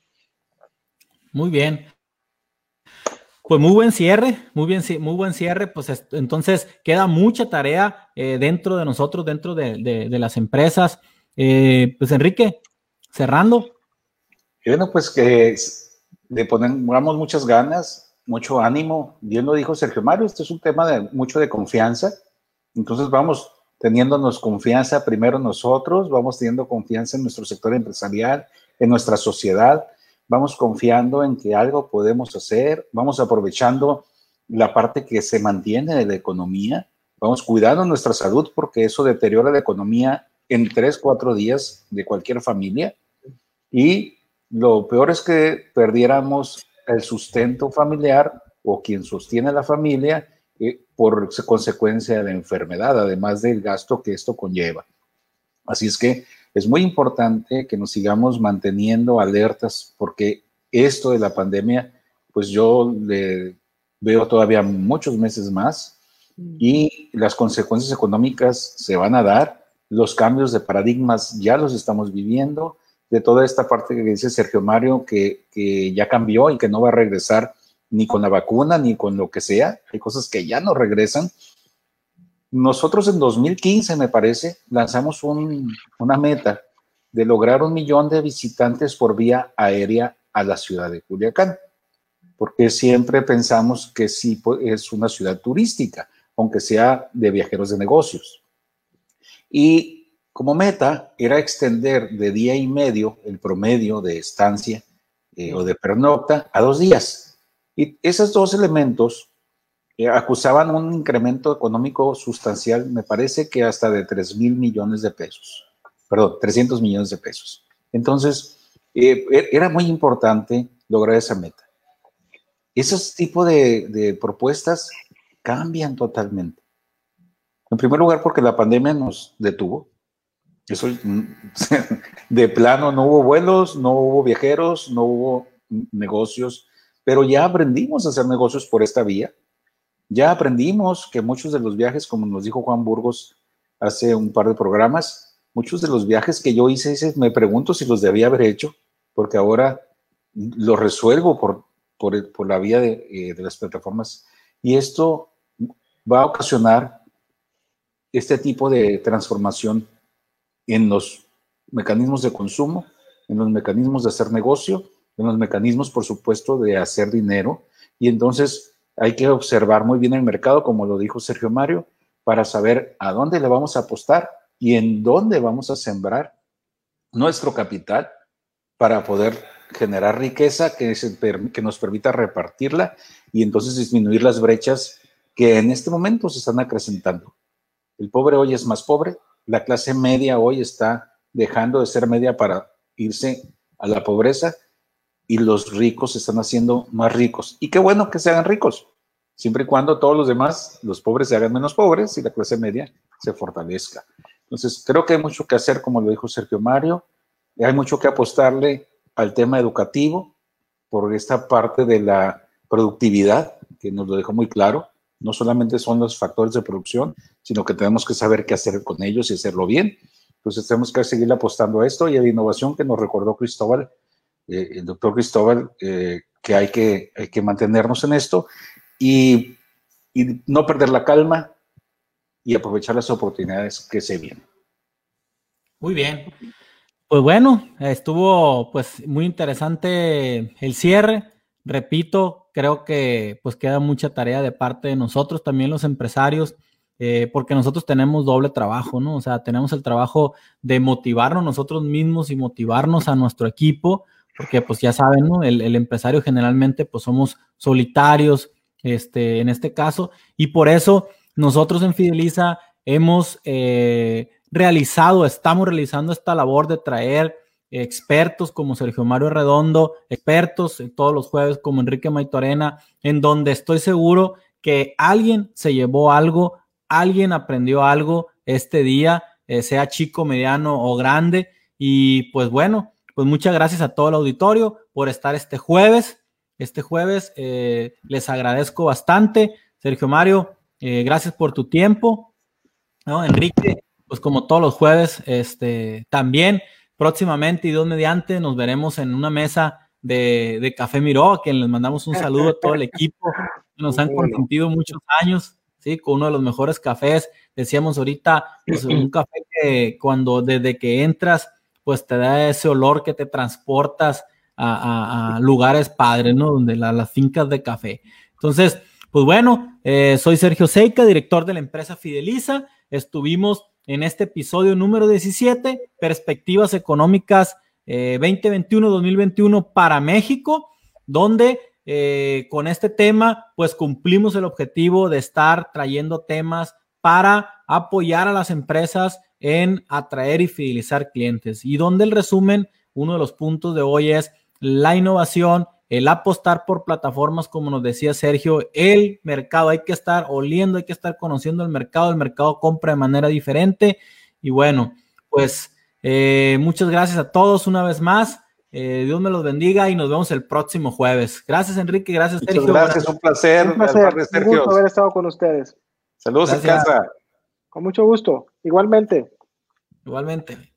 Muy bien. Pues muy buen cierre, muy bien, muy buen cierre. Pues entonces queda mucha tarea eh, dentro de nosotros, dentro de, las empresas. Eh, pues Enrique, cerrando. Bueno, pues que le ponemos muchas ganas, mucho ánimo. Bien lo dijo Sergio Mario, este es un tema de mucho de confianza. Entonces vamos teniéndonos confianza primero nosotros, vamos teniendo confianza en nuestro sector empresarial, en nuestra sociedad, vamos confiando en que algo podemos hacer, vamos aprovechando la parte que se mantiene de la economía, vamos cuidando nuestra salud porque eso deteriora la economía en tres, cuatro días de cualquier familia. Y lo peor es que perdiéramos el sustento familiar o quien sostiene la familia eh, por consecuencia de la enfermedad, además del gasto que esto conlleva. Así es que es muy importante que nos sigamos manteniendo alertas porque esto de la pandemia, pues yo le veo todavía muchos meses más y las consecuencias económicas se van a dar, los cambios de paradigmas ya los estamos viviendo, de toda esta parte que dice Sergio Mario, que, que ya cambió y que no va a regresar ni con la vacuna ni con lo que sea, hay cosas que ya no regresan. Nosotros en 2015, me parece, lanzamos una meta de lograr un millón de visitantes por vía aérea a la ciudad de Culiacán, porque siempre pensamos que sí pues, es una ciudad turística, aunque sea de viajeros de negocios. Y como meta era extender de día y medio el promedio de estancia eh, o de pernocta a dos días. Y esos dos elementos eh, acusaban un incremento económico sustancial, me parece que hasta de 3 mil millones de pesos, perdón, 300 millones de pesos. Entonces, eh, e-, era muy importante lograr esa meta. Esos tipos de, de propuestas cambian totalmente. En primer lugar, porque la pandemia nos detuvo. Eso de plano no hubo vuelos, no hubo viajeros, no hubo negocios, pero ya aprendimos a hacer negocios por esta vía. Ya aprendimos que muchos de los viajes, como nos dijo Juan Burgos hace un par de programas, muchos de los viajes que yo hice, me pregunto si los debía haber hecho, porque ahora los resuelvo por, por, la vía de, eh, de las plataformas. Y esto va a ocasionar este tipo de transformación en los mecanismos de consumo, en los mecanismos de hacer negocio, en los mecanismos, por supuesto, de hacer dinero. Y entonces hay que observar muy bien el mercado, como lo dijo Sergio Mario, para saber a dónde le vamos a apostar y en dónde vamos a sembrar nuestro capital para poder generar riqueza que, que nos permita repartirla y entonces disminuir las brechas que en este momento se están acrecentando. El pobre hoy es más pobre, la clase media hoy está dejando de ser media para irse a la pobreza y los ricos se están haciendo más ricos. Y qué bueno que se hagan ricos, siempre y cuando todos los demás, los pobres, se hagan menos pobres y la clase media se fortalezca. Entonces, creo que hay mucho que hacer, como lo dijo Sergio Mario, y hay mucho que apostarle al tema educativo por esta parte de la productividad, que nos lo dejó muy claro, no solamente son los factores de producción, sino que tenemos que saber qué hacer con ellos y hacerlo bien. Entonces tenemos que seguir apostando a esto y a la innovación que nos recordó Cristóbal, eh, el doctor Cristóbal, eh, que, hay que hay que mantenernos en esto y, y no perder la calma y aprovechar las oportunidades que se vienen. Muy bien. Pues bueno, estuvo pues muy interesante el cierre. Repito, creo que pues queda mucha tarea de parte de nosotros, también los empresarios, eh, porque nosotros tenemos doble trabajo, ¿no? O sea, tenemos el trabajo de motivarnos nosotros mismos y motivarnos a nuestro equipo, porque pues ya saben, ¿no? El, empresario generalmente pues somos solitarios, este, en este caso, y por eso nosotros en Fideliza hemos eh, realizado, estamos realizando esta labor de traer expertos como Sergio Mario Redondo, expertos todos los jueves como Enrique Maitorena, en donde estoy seguro que alguien se llevó algo, alguien aprendió algo este día, eh, sea chico, mediano o grande. Y pues bueno, pues muchas gracias a todo el auditorio por estar este jueves. Este jueves eh, les agradezco bastante. Sergio Mario, eh, gracias por tu tiempo. ¿no? Enrique, pues como todos los jueves, este, también próximamente y dos mediante nos veremos en una mesa de, Café Miró, a quien les mandamos un saludo a todo el equipo. Nos han consentido muchos años, ¿sí? Con uno de los mejores cafés. Decíamos ahorita, pues, un café que cuando desde que entras, pues te da ese olor que te transportas a, lugares padres, ¿no? Donde las fincas de café. Entonces, pues bueno, eh, soy Sergio Seika, director de la empresa Fideliza. Estuvimos en este episodio número 17, Perspectivas Económicas 2021-2021 eh, para México, donde eh, con este tema pues cumplimos el objetivo de estar trayendo temas para apoyar a las empresas en atraer y fidelizar clientes. Y donde el resumen, uno de los puntos de hoy es la innovación, el apostar por plataformas, como nos decía Sergio, el mercado, hay que estar oliendo, hay que estar conociendo el mercado, el mercado compra de manera diferente. Y bueno, pues eh, muchas gracias a todos una vez más. Eh, Dios me los bendiga y nos vemos el próximo jueves. Gracias, Enrique. Gracias, Sergio. Gracias, un placer. Un placer. Un gusto haber estado con ustedes. Saludos en casa. Con mucho gusto. Igualmente. Igualmente.